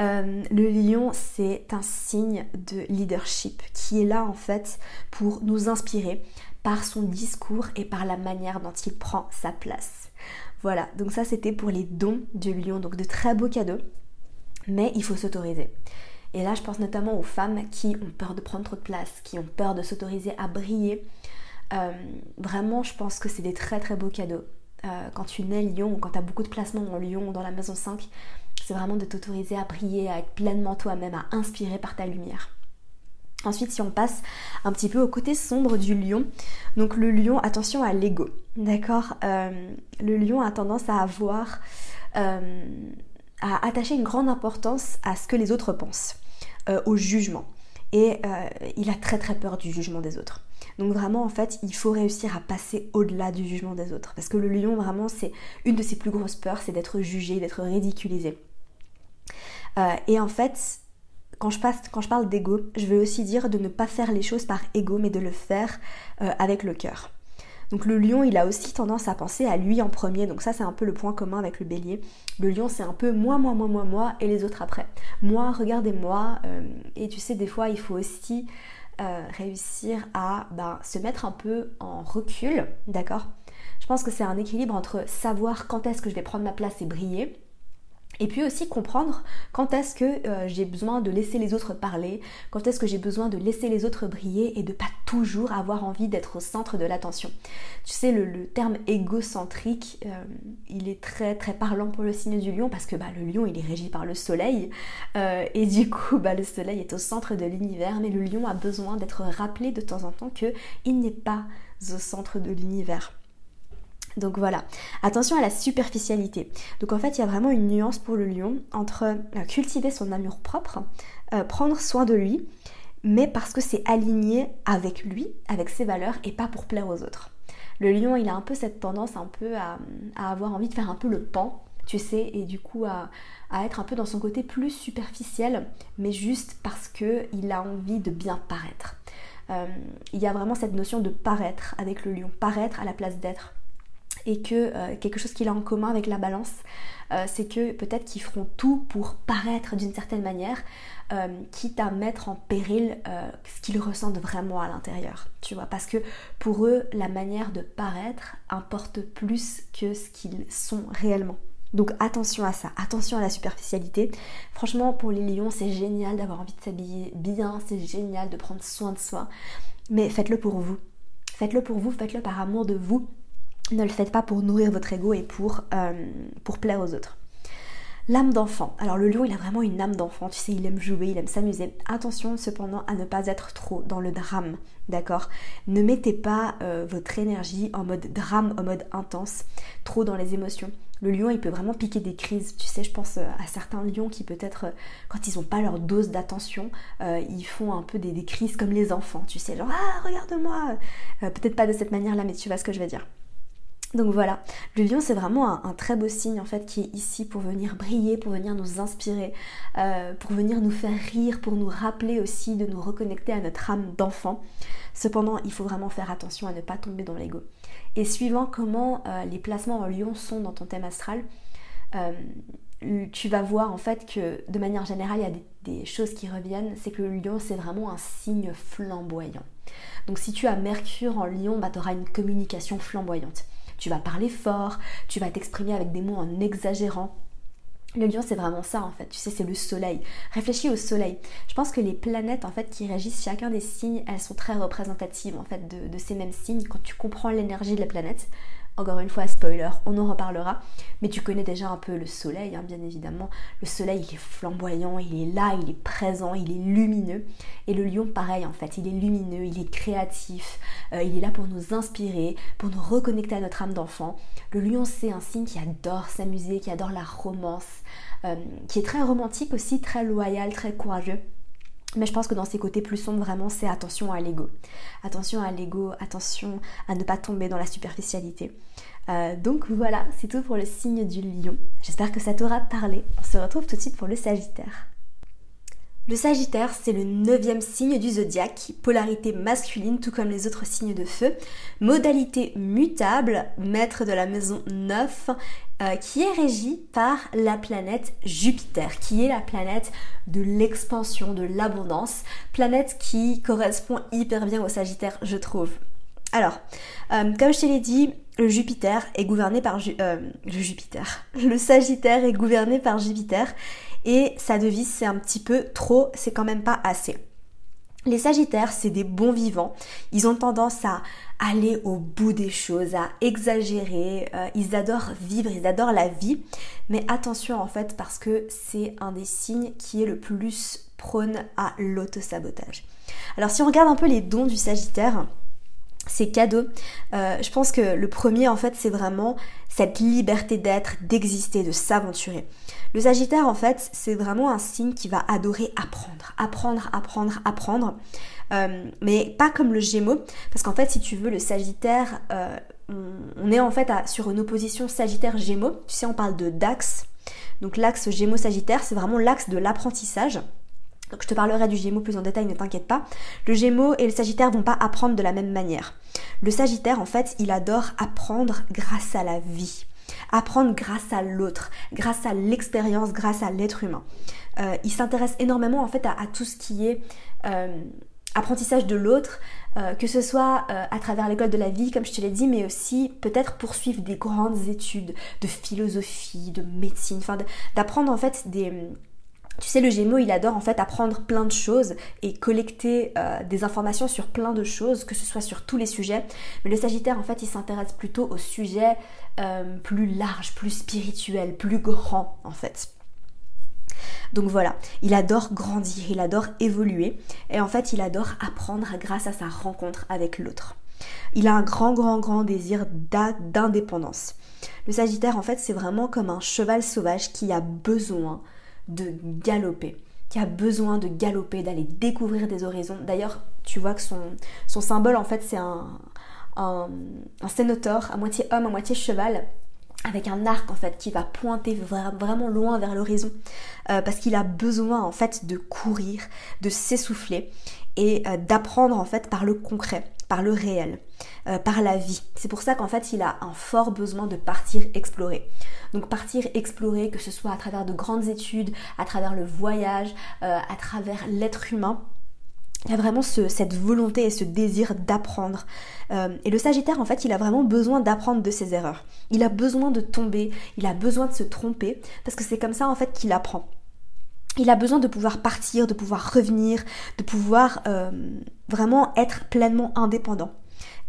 euh, le lion c'est un signe de leadership qui est là en fait pour nous inspirer par son discours et par la manière dont il prend sa place. Voilà, donc ça c'était pour les dons du lion, donc de très beaux cadeaux, mais il faut s'autoriser. Et là je pense notamment aux femmes qui ont peur de prendre trop de place, qui ont peur de s'autoriser à briller, euh, vraiment, je pense que c'est des très très beaux cadeaux. Euh, quand tu nais lion ou quand tu as beaucoup de placements en lion dans la maison 5, c'est vraiment de t'autoriser à briller, à être pleinement toi-même, à inspirer par ta lumière. Ensuite, si on passe un petit peu au côté sombre du lion, donc le lion, attention à l'ego, d'accord euh, Le lion a tendance à avoir, à attacher une grande importance à ce que les autres pensent, au jugement. Et il a très très peur du jugement des autres. Donc vraiment, en fait, il faut réussir à passer au-delà du jugement des autres. Parce que le lion, vraiment, c'est une de ses plus grosses peurs, c'est d'être jugé, d'être ridiculisé. Euh, et en fait, quand je, parle d'ego, je veux aussi dire de ne pas faire les choses par ego, mais de le faire euh, avec le cœur. Donc le lion, il a aussi tendance à penser à lui en premier. Donc ça, c'est un peu le point commun avec le bélier. Le lion, c'est un peu moi, moi, moi, moi, moi, et les autres après. Moi, regardez-moi. Euh, et tu sais, des fois, il faut aussi réussir à ben, se mettre un peu en recul, d'accord? Je pense que c'est un équilibre entre savoir quand est-ce que je vais prendre ma place et briller, et puis aussi comprendre quand est-ce que euh, j'ai besoin de laisser les autres parler, quand est-ce que j'ai besoin de laisser les autres briller et de pas toujours avoir envie d'être au centre de l'attention. Tu sais, le, terme égocentrique, euh, il est très très parlant pour le signe du lion parce que bah, le lion il est régi par le soleil euh, et du coup bah, le soleil est au centre de l'univers mais le lion a besoin d'être rappelé de temps en temps qu'il n'est pas au centre de l'univers. Donc voilà, attention à la superficialité. Donc en fait, il y a vraiment une nuance pour le lion entre euh, cultiver son amour propre, euh, prendre soin de lui, mais parce que c'est aligné avec lui, avec ses valeurs, et pas pour plaire aux autres. Le lion, il a un peu cette tendance un peu à, avoir envie de faire un peu le pan, tu sais, et du coup à, être un peu dans son côté plus superficiel, mais juste parce qu'il a envie de bien paraître. Euh, il y a vraiment cette notion de paraître avec le lion, paraître à la place d'être et que euh, quelque chose qu'il a en commun avec la balance, euh, c'est que peut-être qu'ils feront tout pour paraître d'une certaine manière, euh, quitte à mettre en péril ce qu'ils ressentent vraiment à l'intérieur, tu vois, parce que pour eux, la manière de paraître importe plus que ce qu'ils sont réellement. Donc attention à ça, attention à la superficialité. Franchement, pour les lions, c'est génial d'avoir envie de s'habiller bien, c'est génial de prendre soin de soi, mais faites-le pour vous. Faites-le pour vous, faites-le par amour de vous ne le faites pas pour nourrir votre ego et pour, euh, pour plaire aux autres. L'âme d'enfant. Alors le lion, il a vraiment une âme d'enfant, tu sais, il aime jouer, il aime s'amuser. Attention cependant à ne pas être trop dans le drame, d'accord? Ne mettez pas euh, votre énergie en mode drame, en mode intense, trop dans les émotions. Le lion, il peut vraiment piquer des crises. Tu sais, je pense euh, à certains lions qui peut-être, quand ils n'ont pas leur dose d'attention, ils font un peu des, des, crises comme les enfants. Tu sais, genre, ah, regarde-moi. peut-être pas de cette manière-là, mais tu vois ce que je veux dire. Donc voilà, le lion c'est vraiment un, très beau signe en fait qui est ici pour venir briller, pour venir nous inspirer, euh, pour venir nous faire rire, pour nous rappeler aussi de nous reconnecter à notre âme d'enfant. Cependant, il faut vraiment faire attention à ne pas tomber dans l'ego. Et suivant comment euh, les placements en lion sont dans ton thème astral, euh, tu vas voir en fait que de manière générale, il y a des, choses qui reviennent, c'est que le lion, c'est vraiment un signe flamboyant. Donc si tu as Mercure en lion, bah, tu auras une communication flamboyante. Tu vas parler fort, tu vas t'exprimer avec des mots en exagérant, le lion, c'est vraiment ça en fait. Tu sais, c'est le soleil. Réfléchis au soleil. Je pense que les planètes en fait qui régissent chacun des signes, elles sont très représentatives en fait de, de ces mêmes signes. Quand tu comprends l'énergie de la planète, encore une fois, spoiler, on en reparlera. Mais tu connais déjà un peu le soleil, hein, bien évidemment. Le soleil, il est flamboyant, il est là, il est présent, il est lumineux. Et le lion, pareil, en fait, il est lumineux, il est créatif, euh, il est là pour nous inspirer, pour nous reconnecter à notre âme d'enfant. Le lion, c'est un signe qui adore s'amuser, qui adore la romance, euh, qui est très romantique aussi, très loyal, très courageux. Mais je pense que dans ces côtés plus sombres, vraiment, c'est attention à l'ego. Attention à l'ego, attention à ne pas tomber dans la superficialité. Euh, donc voilà, c'est tout pour le signe du lion. J'espère que ça t'aura parlé. On se retrouve tout de suite pour le Sagittaire. Le Sagittaire, c'est le neuvième signe du zodiaque, polarité masculine, tout comme les autres signes de feu, modalité mutable, maître de la maison 9, euh, qui est régie par la planète Jupiter, qui est la planète de l'expansion, de l'abondance, planète qui correspond hyper bien au Sagittaire, je trouve. Alors, euh, comme je te l'ai dit, le Jupiter est gouverné par euh, Jupiter. Le Sagittaire est gouverné par Jupiter et sa devise c'est un petit peu trop, c'est quand même pas assez. Les Sagittaires, c'est des bons vivants. Ils ont tendance à aller au bout des choses, à exagérer. Euh, ils adorent vivre, ils adorent la vie. Mais attention en fait parce que c'est un des signes qui est le plus prône à l'autosabotage. Alors si on regarde un peu les dons du Sagittaire, c'est cadeau. Euh, je pense que le premier, en fait, c'est vraiment cette liberté d'être, d'exister, de s'aventurer. Le Sagittaire, en fait, c'est vraiment un signe qui va adorer apprendre, apprendre, apprendre, apprendre. Euh, mais pas comme le Gémeaux, parce qu'en fait, si tu veux, le Sagittaire, euh, on, est en fait sur une opposition Sagittaire-Gémeaux. Tu sais, on parle de d'axe. Donc l'axe Gémeaux-Sagittaire, c'est vraiment l'axe de l'apprentissage. Donc je te parlerai du Gémeaux plus en détail, ne t'inquiète pas. Le Gémeaux et le Sagittaire vont pas apprendre de la même manière. Le Sagittaire, en fait, il adore apprendre grâce à la vie. Apprendre grâce à l'autre, grâce à l'expérience, grâce à l'être humain. Euh, il s'intéresse énormément en fait à, tout ce qui est euh, apprentissage de l'autre, euh, que ce soit à travers l'école de la vie, comme je te l'ai dit, mais aussi peut-être poursuivre des grandes études de philosophie, de médecine, enfin d'apprendre en fait des, tu sais, le Gémeaux, il adore en fait apprendre plein de choses et collecter euh, des informations sur plein de choses, que ce soit sur tous les sujets. Mais le Sagittaire, en fait, il s'intéresse plutôt aux sujets euh, plus larges, plus spirituels, plus grands, en fait. Donc voilà, il adore grandir, il adore évoluer et en fait, il adore apprendre grâce à sa rencontre avec l'autre. Il a un grand, grand, grand désir d'indépendance. Le Sagittaire, en fait, c'est vraiment comme un cheval sauvage qui a besoin de galoper, qui a besoin de galoper, d'aller découvrir des horizons. D'ailleurs, tu vois que son, symbole, en fait, c'est un, un, à moitié homme, à moitié cheval, avec un arc en fait qui va pointer vraiment loin vers l'horizon euh, parce qu'il a besoin en fait de courir, de s'essouffler et euh, d'apprendre en fait par le concret, par le réel, euh, par la vie. C'est pour ça qu'en fait il a un fort besoin de partir explorer. Donc partir explorer, que ce soit à travers de grandes études, à travers le voyage, euh, à travers l'être humain. Il y a vraiment cette volonté et ce désir d'apprendre. Euh, et le Sagittaire, en fait, il a vraiment besoin d'apprendre de ses erreurs. Il a besoin de tomber, il a besoin de se tromper, parce que c'est comme ça, en fait, qu'il apprend. Il a besoin de pouvoir partir, de pouvoir revenir, de pouvoir euh, vraiment être pleinement indépendant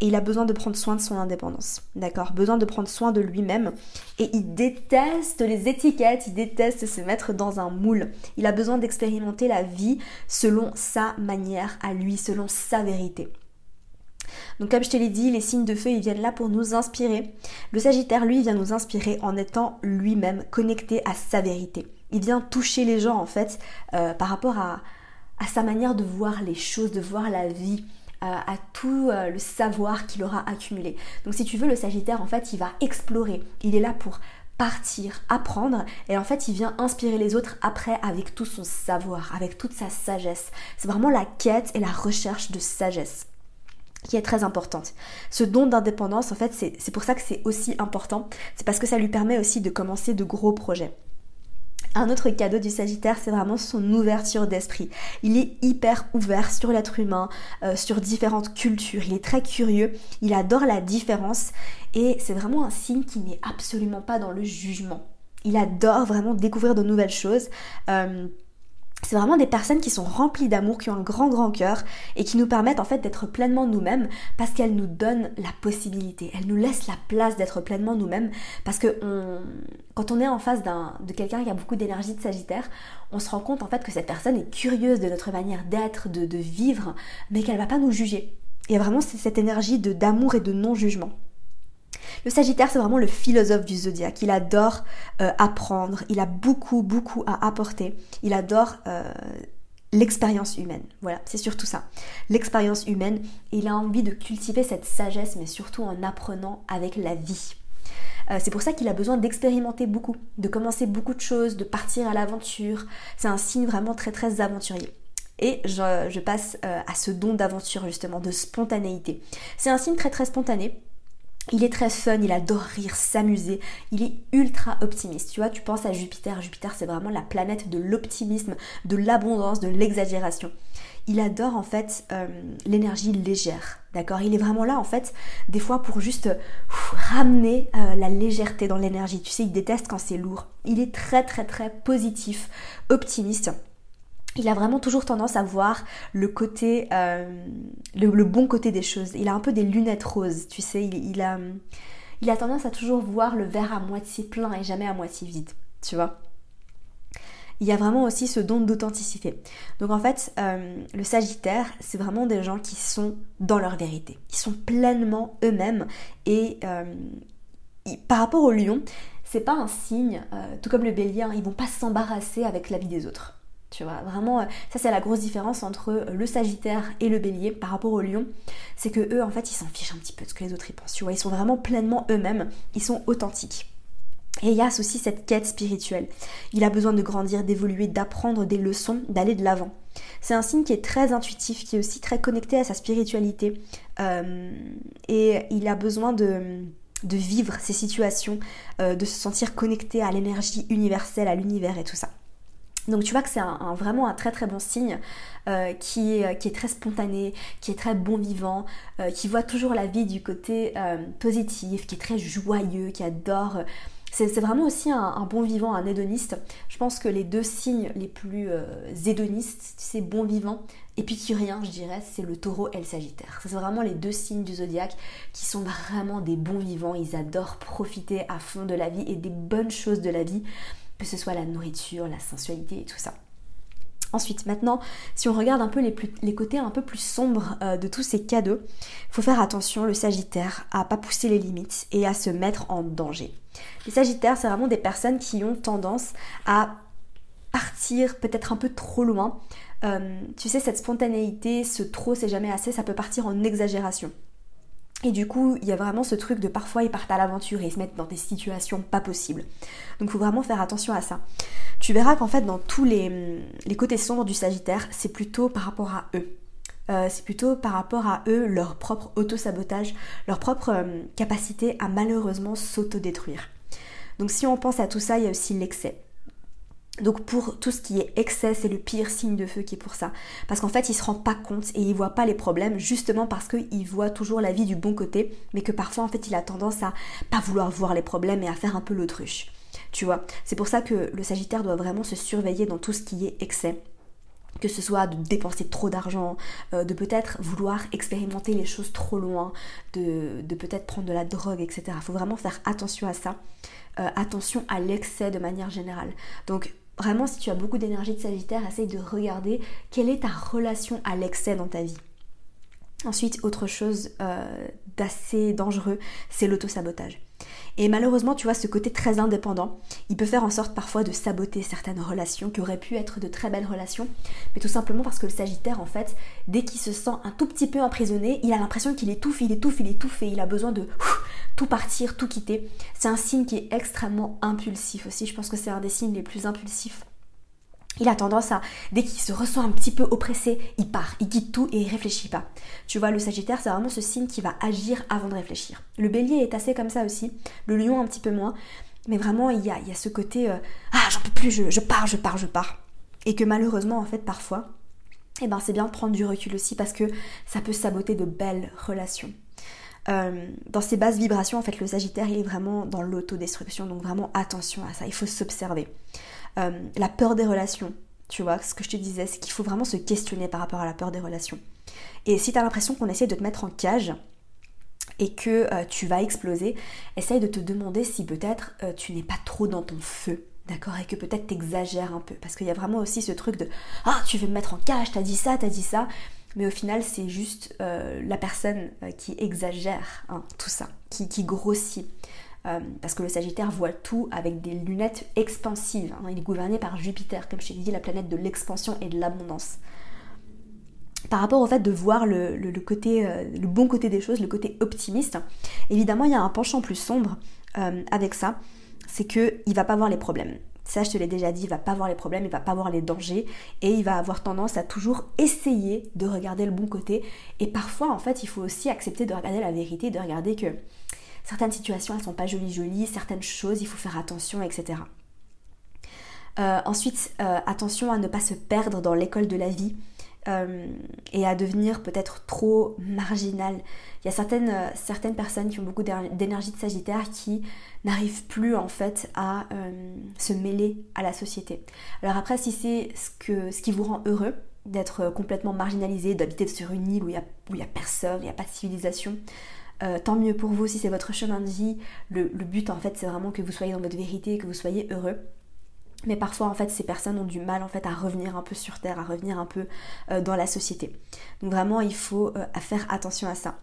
et il a besoin de prendre soin de son indépendance. D'accord? Besoin de prendre soin de lui-même et il déteste les étiquettes, il déteste se mettre dans un moule. Il a besoin d'expérimenter la vie selon sa manière à lui, selon sa vérité. Donc comme je te l'ai dit, les signes de feu, ils viennent là pour nous inspirer. Le Sagittaire, lui, vient nous inspirer en étant lui-même connecté à sa vérité. Il vient toucher les gens, en fait, euh, par rapport à, sa manière de voir les choses, de voir la vie, à tout euh, le savoir qu'il aura accumulé. Donc si tu veux, le Sagittaire, en fait, il va explorer. Il est là pour partir, apprendre, et en fait il vient inspirer les autres après avec tout son savoir, avec toute sa sagesse. C'est vraiment la quête et la recherche de sagesse qui est très importante. Ce don d'indépendance, en fait, c'est pour ça que c'est aussi important. C'est parce que ça lui permet aussi de commencer de gros projets. Un autre cadeau du Sagittaire, c'est vraiment son ouverture d'esprit. Il est hyper ouvert sur l'être humain, euh, sur différentes cultures. Il est très curieux, il adore la différence et c'est vraiment un signe qui n'est absolument pas dans le jugement. Il adore vraiment découvrir de nouvelles choses. Euh, c'est vraiment des personnes qui sont remplies d'amour, qui ont un grand grand cœur et qui nous permettent en fait d'être pleinement nous-mêmes parce qu'elles nous donnent la possibilité, elles nous laissent la place d'être pleinement nous-mêmes parce que quand on est en face de quelqu'un qui a beaucoup d'énergie de Sagittaire, on se rend compte en fait que cette personne est curieuse de notre manière d'être, de, vivre, mais qu'elle va pas nous juger. Il y a vraiment cette énergie d'amour et de non-jugement. Le Sagittaire, c'est vraiment le philosophe du zodiaque. Il adore euh, apprendre, il a beaucoup, beaucoup à apporter. Il adore euh, l'expérience humaine. Voilà, c'est surtout ça. L'expérience humaine. il a envie de cultiver cette sagesse, mais surtout en apprenant avec la vie. Euh, c'est pour ça qu'il a besoin d'expérimenter beaucoup, de commencer beaucoup de choses, de partir à l'aventure. C'est un signe vraiment très très aventurier. Et je, je passe à ce don d'aventure justement, de spontanéité. C'est un signe très très spontané. Il est très fun, il adore rire, s'amuser, il est ultra optimiste. Tu vois, tu penses à Jupiter, Jupiter c'est vraiment la planète de l'optimisme, de l'abondance, de l'exagération. Il adore en fait euh, l'énergie légère, d'accord? Il est vraiment là en fait des fois pour juste ramener euh, la légèreté dans l'énergie. Tu sais, il déteste quand c'est lourd. Il est très très très positif, optimiste il a vraiment toujours tendance à voir le côté, euh, le, bon côté des choses. Il a un peu des lunettes roses, tu sais. Il, a, il a tendance à toujours voir le verre à moitié plein et jamais à moitié vide, tu vois. Il y a vraiment aussi ce don d'authenticité. Donc en fait, euh, le Sagittaire, c'est vraiment des gens qui sont dans leur vérité. Ils sont pleinement eux-mêmes et euh, par rapport au lion, c'est pas un signe, tout comme le bélier, hein, ils vont pas s'embarrasser avec la vie des autres. Tu vois, vraiment, euh, ça c'est la grosse différence entre euh, le Sagittaire et le Bélier par rapport au Lion. C'est que eux, en fait, ils s'en fichent un petit peu de ce que les autres y pensent. Tu vois, ils sont vraiment pleinement eux-mêmes. Ils sont authentiques. Et il y a aussi cette quête spirituelle. Il a besoin de grandir, d'évoluer, d'apprendre des leçons, d'aller de l'avant. C'est un signe qui est très intuitif, qui est aussi très connecté à sa spiritualité. Euh, et il a besoin de, de vivre ces situations, de se sentir connecté à l'énergie universelle, à l'univers et tout ça. Donc tu vois que c'est vraiment un très très bon signe euh, qui, est, qui, est, très spontané, qui est très bon vivant, euh, qui voit toujours la vie du côté euh, positif, qui est très joyeux, qui adore. C'est vraiment aussi un, bon vivant, un hédoniste. Je pense que les deux signes les plus hédonistes, c'est bon vivant, épicurien, je dirais, c'est le taureau et le sagittaire. C'est vraiment les deux signes du zodiaque qui sont vraiment des bons vivants. Ils adorent profiter à fond de la vie et des bonnes choses de la vie que ce soit la nourriture, la sensualité et tout ça. Ensuite, maintenant, si on regarde un peu les, côtés un peu plus sombres euh, de tous ces cadeaux, il faut faire attention, le Sagittaire, à pas pousser les limites et à se mettre en danger. Les Sagittaires, c'est vraiment des personnes qui ont tendance à partir peut-être un peu trop loin. Euh, tu sais, cette spontanéité, ce trop, c'est jamais assez, ça peut partir en exagération. Et du coup, il y a vraiment ce truc de parfois ils partent à l'aventure et ils se mettent dans des situations pas possibles. Donc il faut vraiment faire attention à ça. Tu verras qu'en fait, dans tous les, côtés sombres du Sagittaire, c'est plutôt par rapport à eux. Euh, c'est plutôt par rapport à eux, leur propre auto-sabotage, leur propre euh, capacité à malheureusement s'auto-détruire. Donc si on pense à tout ça, il y a aussi l'excès. Donc pour tout ce qui est excès, c'est le pire signe de feu qui est pour ça. Parce qu'en fait, il se rend pas compte et il voit pas les problèmes justement parce qu'il voit toujours la vie du bon côté, mais que parfois en fait il a tendance à pas vouloir voir les problèmes et à faire un peu l'autruche. Tu vois, c'est pour ça que le Sagittaire doit vraiment se surveiller dans tout ce qui est excès que ce soit de dépenser trop d'argent, euh, de peut-être vouloir expérimenter les choses trop loin, de, peut-être prendre de la drogue, etc. Il faut vraiment faire attention à ça, euh, attention à l'excès de manière générale. Donc Vraiment, si tu as beaucoup d'énergie de Sagittaire, essaye de regarder quelle est ta relation à l'excès dans ta vie. Ensuite, autre chose euh, d'assez dangereux, c'est l'autosabotage. Et malheureusement, tu vois, ce côté très indépendant, il peut faire en sorte parfois de saboter certaines relations qui auraient pu être de très belles relations, mais tout simplement parce que le Sagittaire, en fait, dès qu'il se sent un tout petit peu emprisonné, il a l'impression qu'il étouffe, il étouffe, il étouffe et il a besoin de tout partir, tout quitter. C'est un signe qui est extrêmement impulsif aussi. Je pense que c'est un des signes les plus impulsifs il a tendance à, dès qu'il se ressent un petit peu oppressé, il part, il quitte tout et il réfléchit pas. Tu vois, le Sagittaire, c'est vraiment ce signe qui va agir avant de réfléchir. Le Bélier est assez comme ça aussi, le Lion un petit peu moins. mais vraiment il y a, il ce côté ah j'en peux plus, je, pars, je pars, je pars. Et que malheureusement en fait parfois, eh ben, c'est bien de prendre du recul aussi parce que ça peut saboter de belles relations. dans ces basses vibrations, en fait, le Sagittaire, il est vraiment dans l'autodestruction, donc vraiment attention à ça, il faut s'observer. La peur des relations, tu vois, ce que je te disais, c'est qu'il faut vraiment se questionner par rapport à la peur des relations. Et si tu as l'impression qu'on essaie de te mettre en cage et que euh, tu vas exploser, essaye de te demander si peut-être euh, tu n'es pas trop dans ton feu. D'accord Et que peut-être t'exagères un peu. Parce qu'il y a vraiment aussi ce truc de Ah, tu veux me mettre en cage, t'as dit ça, t'as dit ça. Mais au final, c'est juste euh, la personne qui exagère hein, tout ça, qui grossit. Euh, parce que le Sagittaire voit tout avec des lunettes expansives. Hein. Il est gouverné par Jupiter, comme je t'ai dit, la planète de l'expansion et de l'abondance. Par rapport au fait de voir le, côté, euh, le bon côté des choses, le côté optimiste, évidemment il y a un penchant plus sombre euh, avec ça, c'est qu'il ne va pas voir les problèmes. Ça, je te l'ai déjà dit, il va pas voir les problèmes, il va pas voir les dangers et il va avoir tendance à toujours essayer de regarder le bon côté. Et parfois, en fait, il faut aussi accepter de regarder la vérité, de regarder que certaines situations elles sont pas jolies jolies, certaines choses il faut faire attention, etc. Euh, ensuite, euh, attention à ne pas se perdre dans l'école de la vie euh, et à devenir peut-être trop marginal. Il y a certaines, personnes qui ont beaucoup d'énergie de Sagittaire qui n'arrivent plus en fait à se mêler à la société. Alors après, si c'est ce qui vous rend heureux, d'être complètement marginalisé, d'habiter sur une île où il n'y a, a personne, il n'y a pas de civilisation, euh, tant mieux pour vous si c'est votre chemin de vie. Le, but en fait c'est vraiment que vous soyez dans votre vérité, que vous soyez heureux. Mais parfois en fait ces personnes ont du mal en fait à revenir un peu sur terre, à revenir un peu euh, dans la société. Donc vraiment il faut euh, faire attention à ça.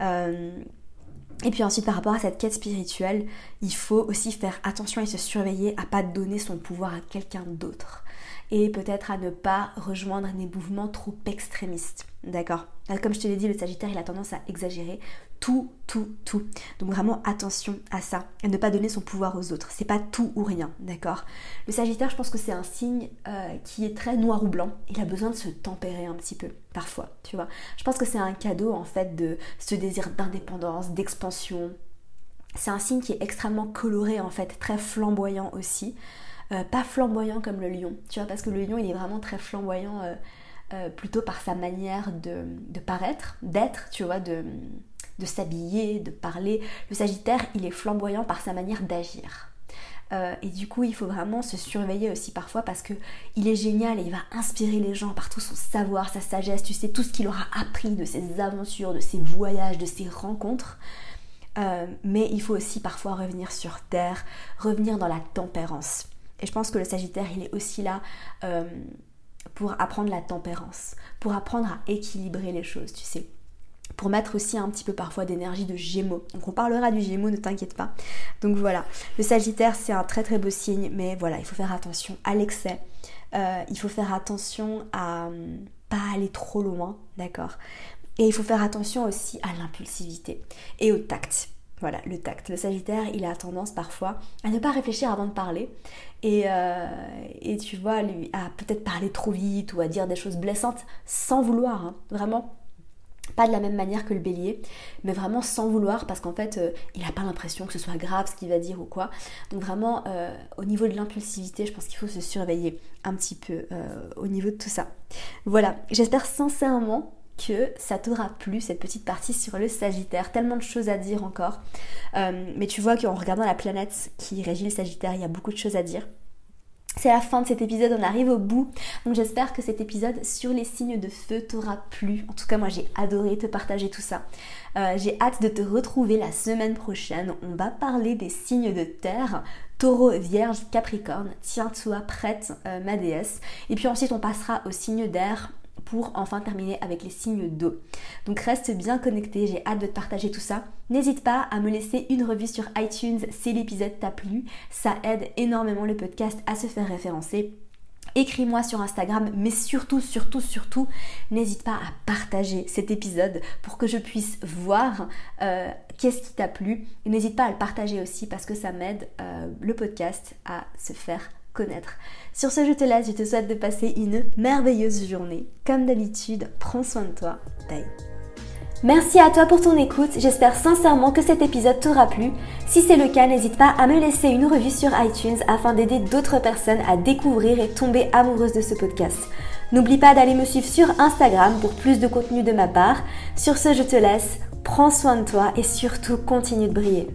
et puis ensuite par rapport à cette quête spirituelle, il faut aussi faire attention et se surveiller à pas donner son pouvoir à quelqu'un d'autre et peut-être à ne pas rejoindre des mouvements trop extrémistes. D'accord? Comme je te l'ai dit, le Sagittaire, il a tendance à exagérer tout, tout, tout. Donc vraiment attention à ça, et ne pas donner son pouvoir aux autres. C'est pas tout ou rien, d'accord? Le Sagittaire, je pense que c'est un signe euh, qui est très noir ou blanc. Il a besoin de se tempérer un petit peu, parfois, tu vois. Je pense que c'est un cadeau en fait de ce désir d'indépendance, d'expansion. C'est un signe qui est extrêmement coloré en fait, très flamboyant aussi. Euh, pas flamboyant comme le lion, tu vois, parce que le lion il est vraiment très flamboyant euh, plutôt par sa manière de, paraître, d'être, tu vois, de s'habiller, de parler. Le Sagittaire, il est flamboyant par sa manière d'agir. Euh, et du coup, il faut vraiment se surveiller aussi parfois parce que il est génial et il va inspirer les gens par tout son savoir, sa sagesse, tu sais, tout ce qu'il aura appris de ses aventures, de ses voyages, de ses rencontres. Euh, mais il faut aussi parfois revenir sur terre, revenir dans la tempérance. Et je pense que le Sagittaire, il est aussi là euh, pour apprendre la tempérance, pour apprendre à équilibrer les choses, tu sais pour mettre aussi un petit peu parfois d'énergie de gémeaux. Donc on parlera du gémeaux, ne t'inquiète pas. Donc voilà, le Sagittaire c'est un très très beau signe, mais voilà, il faut faire attention à l'excès. Euh, il faut faire attention à pas aller trop loin, d'accord Et il faut faire attention aussi à l'impulsivité et au tact. Voilà, le tact. Le Sagittaire, il a tendance parfois à ne pas réfléchir avant de parler. Et, euh, et tu vois, lui, à peut-être parler trop vite ou à dire des choses blessantes sans vouloir. Hein. Vraiment, pas de la même manière que le bélier, mais vraiment sans vouloir parce qu'en fait euh, il n'a pas l'impression que ce soit grave ce qu'il va dire ou quoi. Donc vraiment euh, au niveau de l'impulsivité, je pense qu'il faut se surveiller un petit peu au niveau de tout ça. Voilà, j'espère sincèrement que ça t'aura plu cette petite partie sur le Sagittaire. Tellement de choses à dire encore. mais tu vois qu'en regardant la planète qui régit le Sagittaire, il y a beaucoup de choses à dire. C'est la fin de cet épisode, on arrive au bout. Donc j'espère que cet épisode sur les signes de feu t'aura plu. En tout cas, moi j'ai adoré te partager tout ça. Euh, j'ai hâte de te retrouver la semaine prochaine. On va parler des signes de terre. Taureau, Vierge, Capricorne. Tiens-toi prête, euh, ma déesse. Et puis ensuite, on passera aux signes d'air pour enfin terminer avec les signes d'eau. Donc reste bien connecté, j'ai hâte de te partager tout ça. N'hésite pas à me laisser une revue sur iTunes si l'épisode t'a plu, ça aide énormément le podcast à se faire référencer. Écris-moi sur Instagram, mais surtout, surtout, surtout, n'hésite pas à partager cet épisode pour que je puisse voir euh, qu'est-ce qui t'a plu. N'hésite pas à le partager aussi parce que ça m'aide euh, le podcast à se faire connaître. Sur ce, je te laisse, je te souhaite de passer une merveilleuse journée. Comme d'habitude, prends soin de toi. Bye. Merci à toi pour ton écoute, j'espère sincèrement que cet épisode t'aura plu. Si c'est le cas, n'hésite pas à me laisser une revue sur iTunes afin d'aider d'autres personnes à découvrir et tomber amoureuses de ce podcast. N'oublie pas d'aller me suivre sur Instagram pour plus de contenu de ma part. Sur ce, je te laisse, prends soin de toi et surtout continue de briller.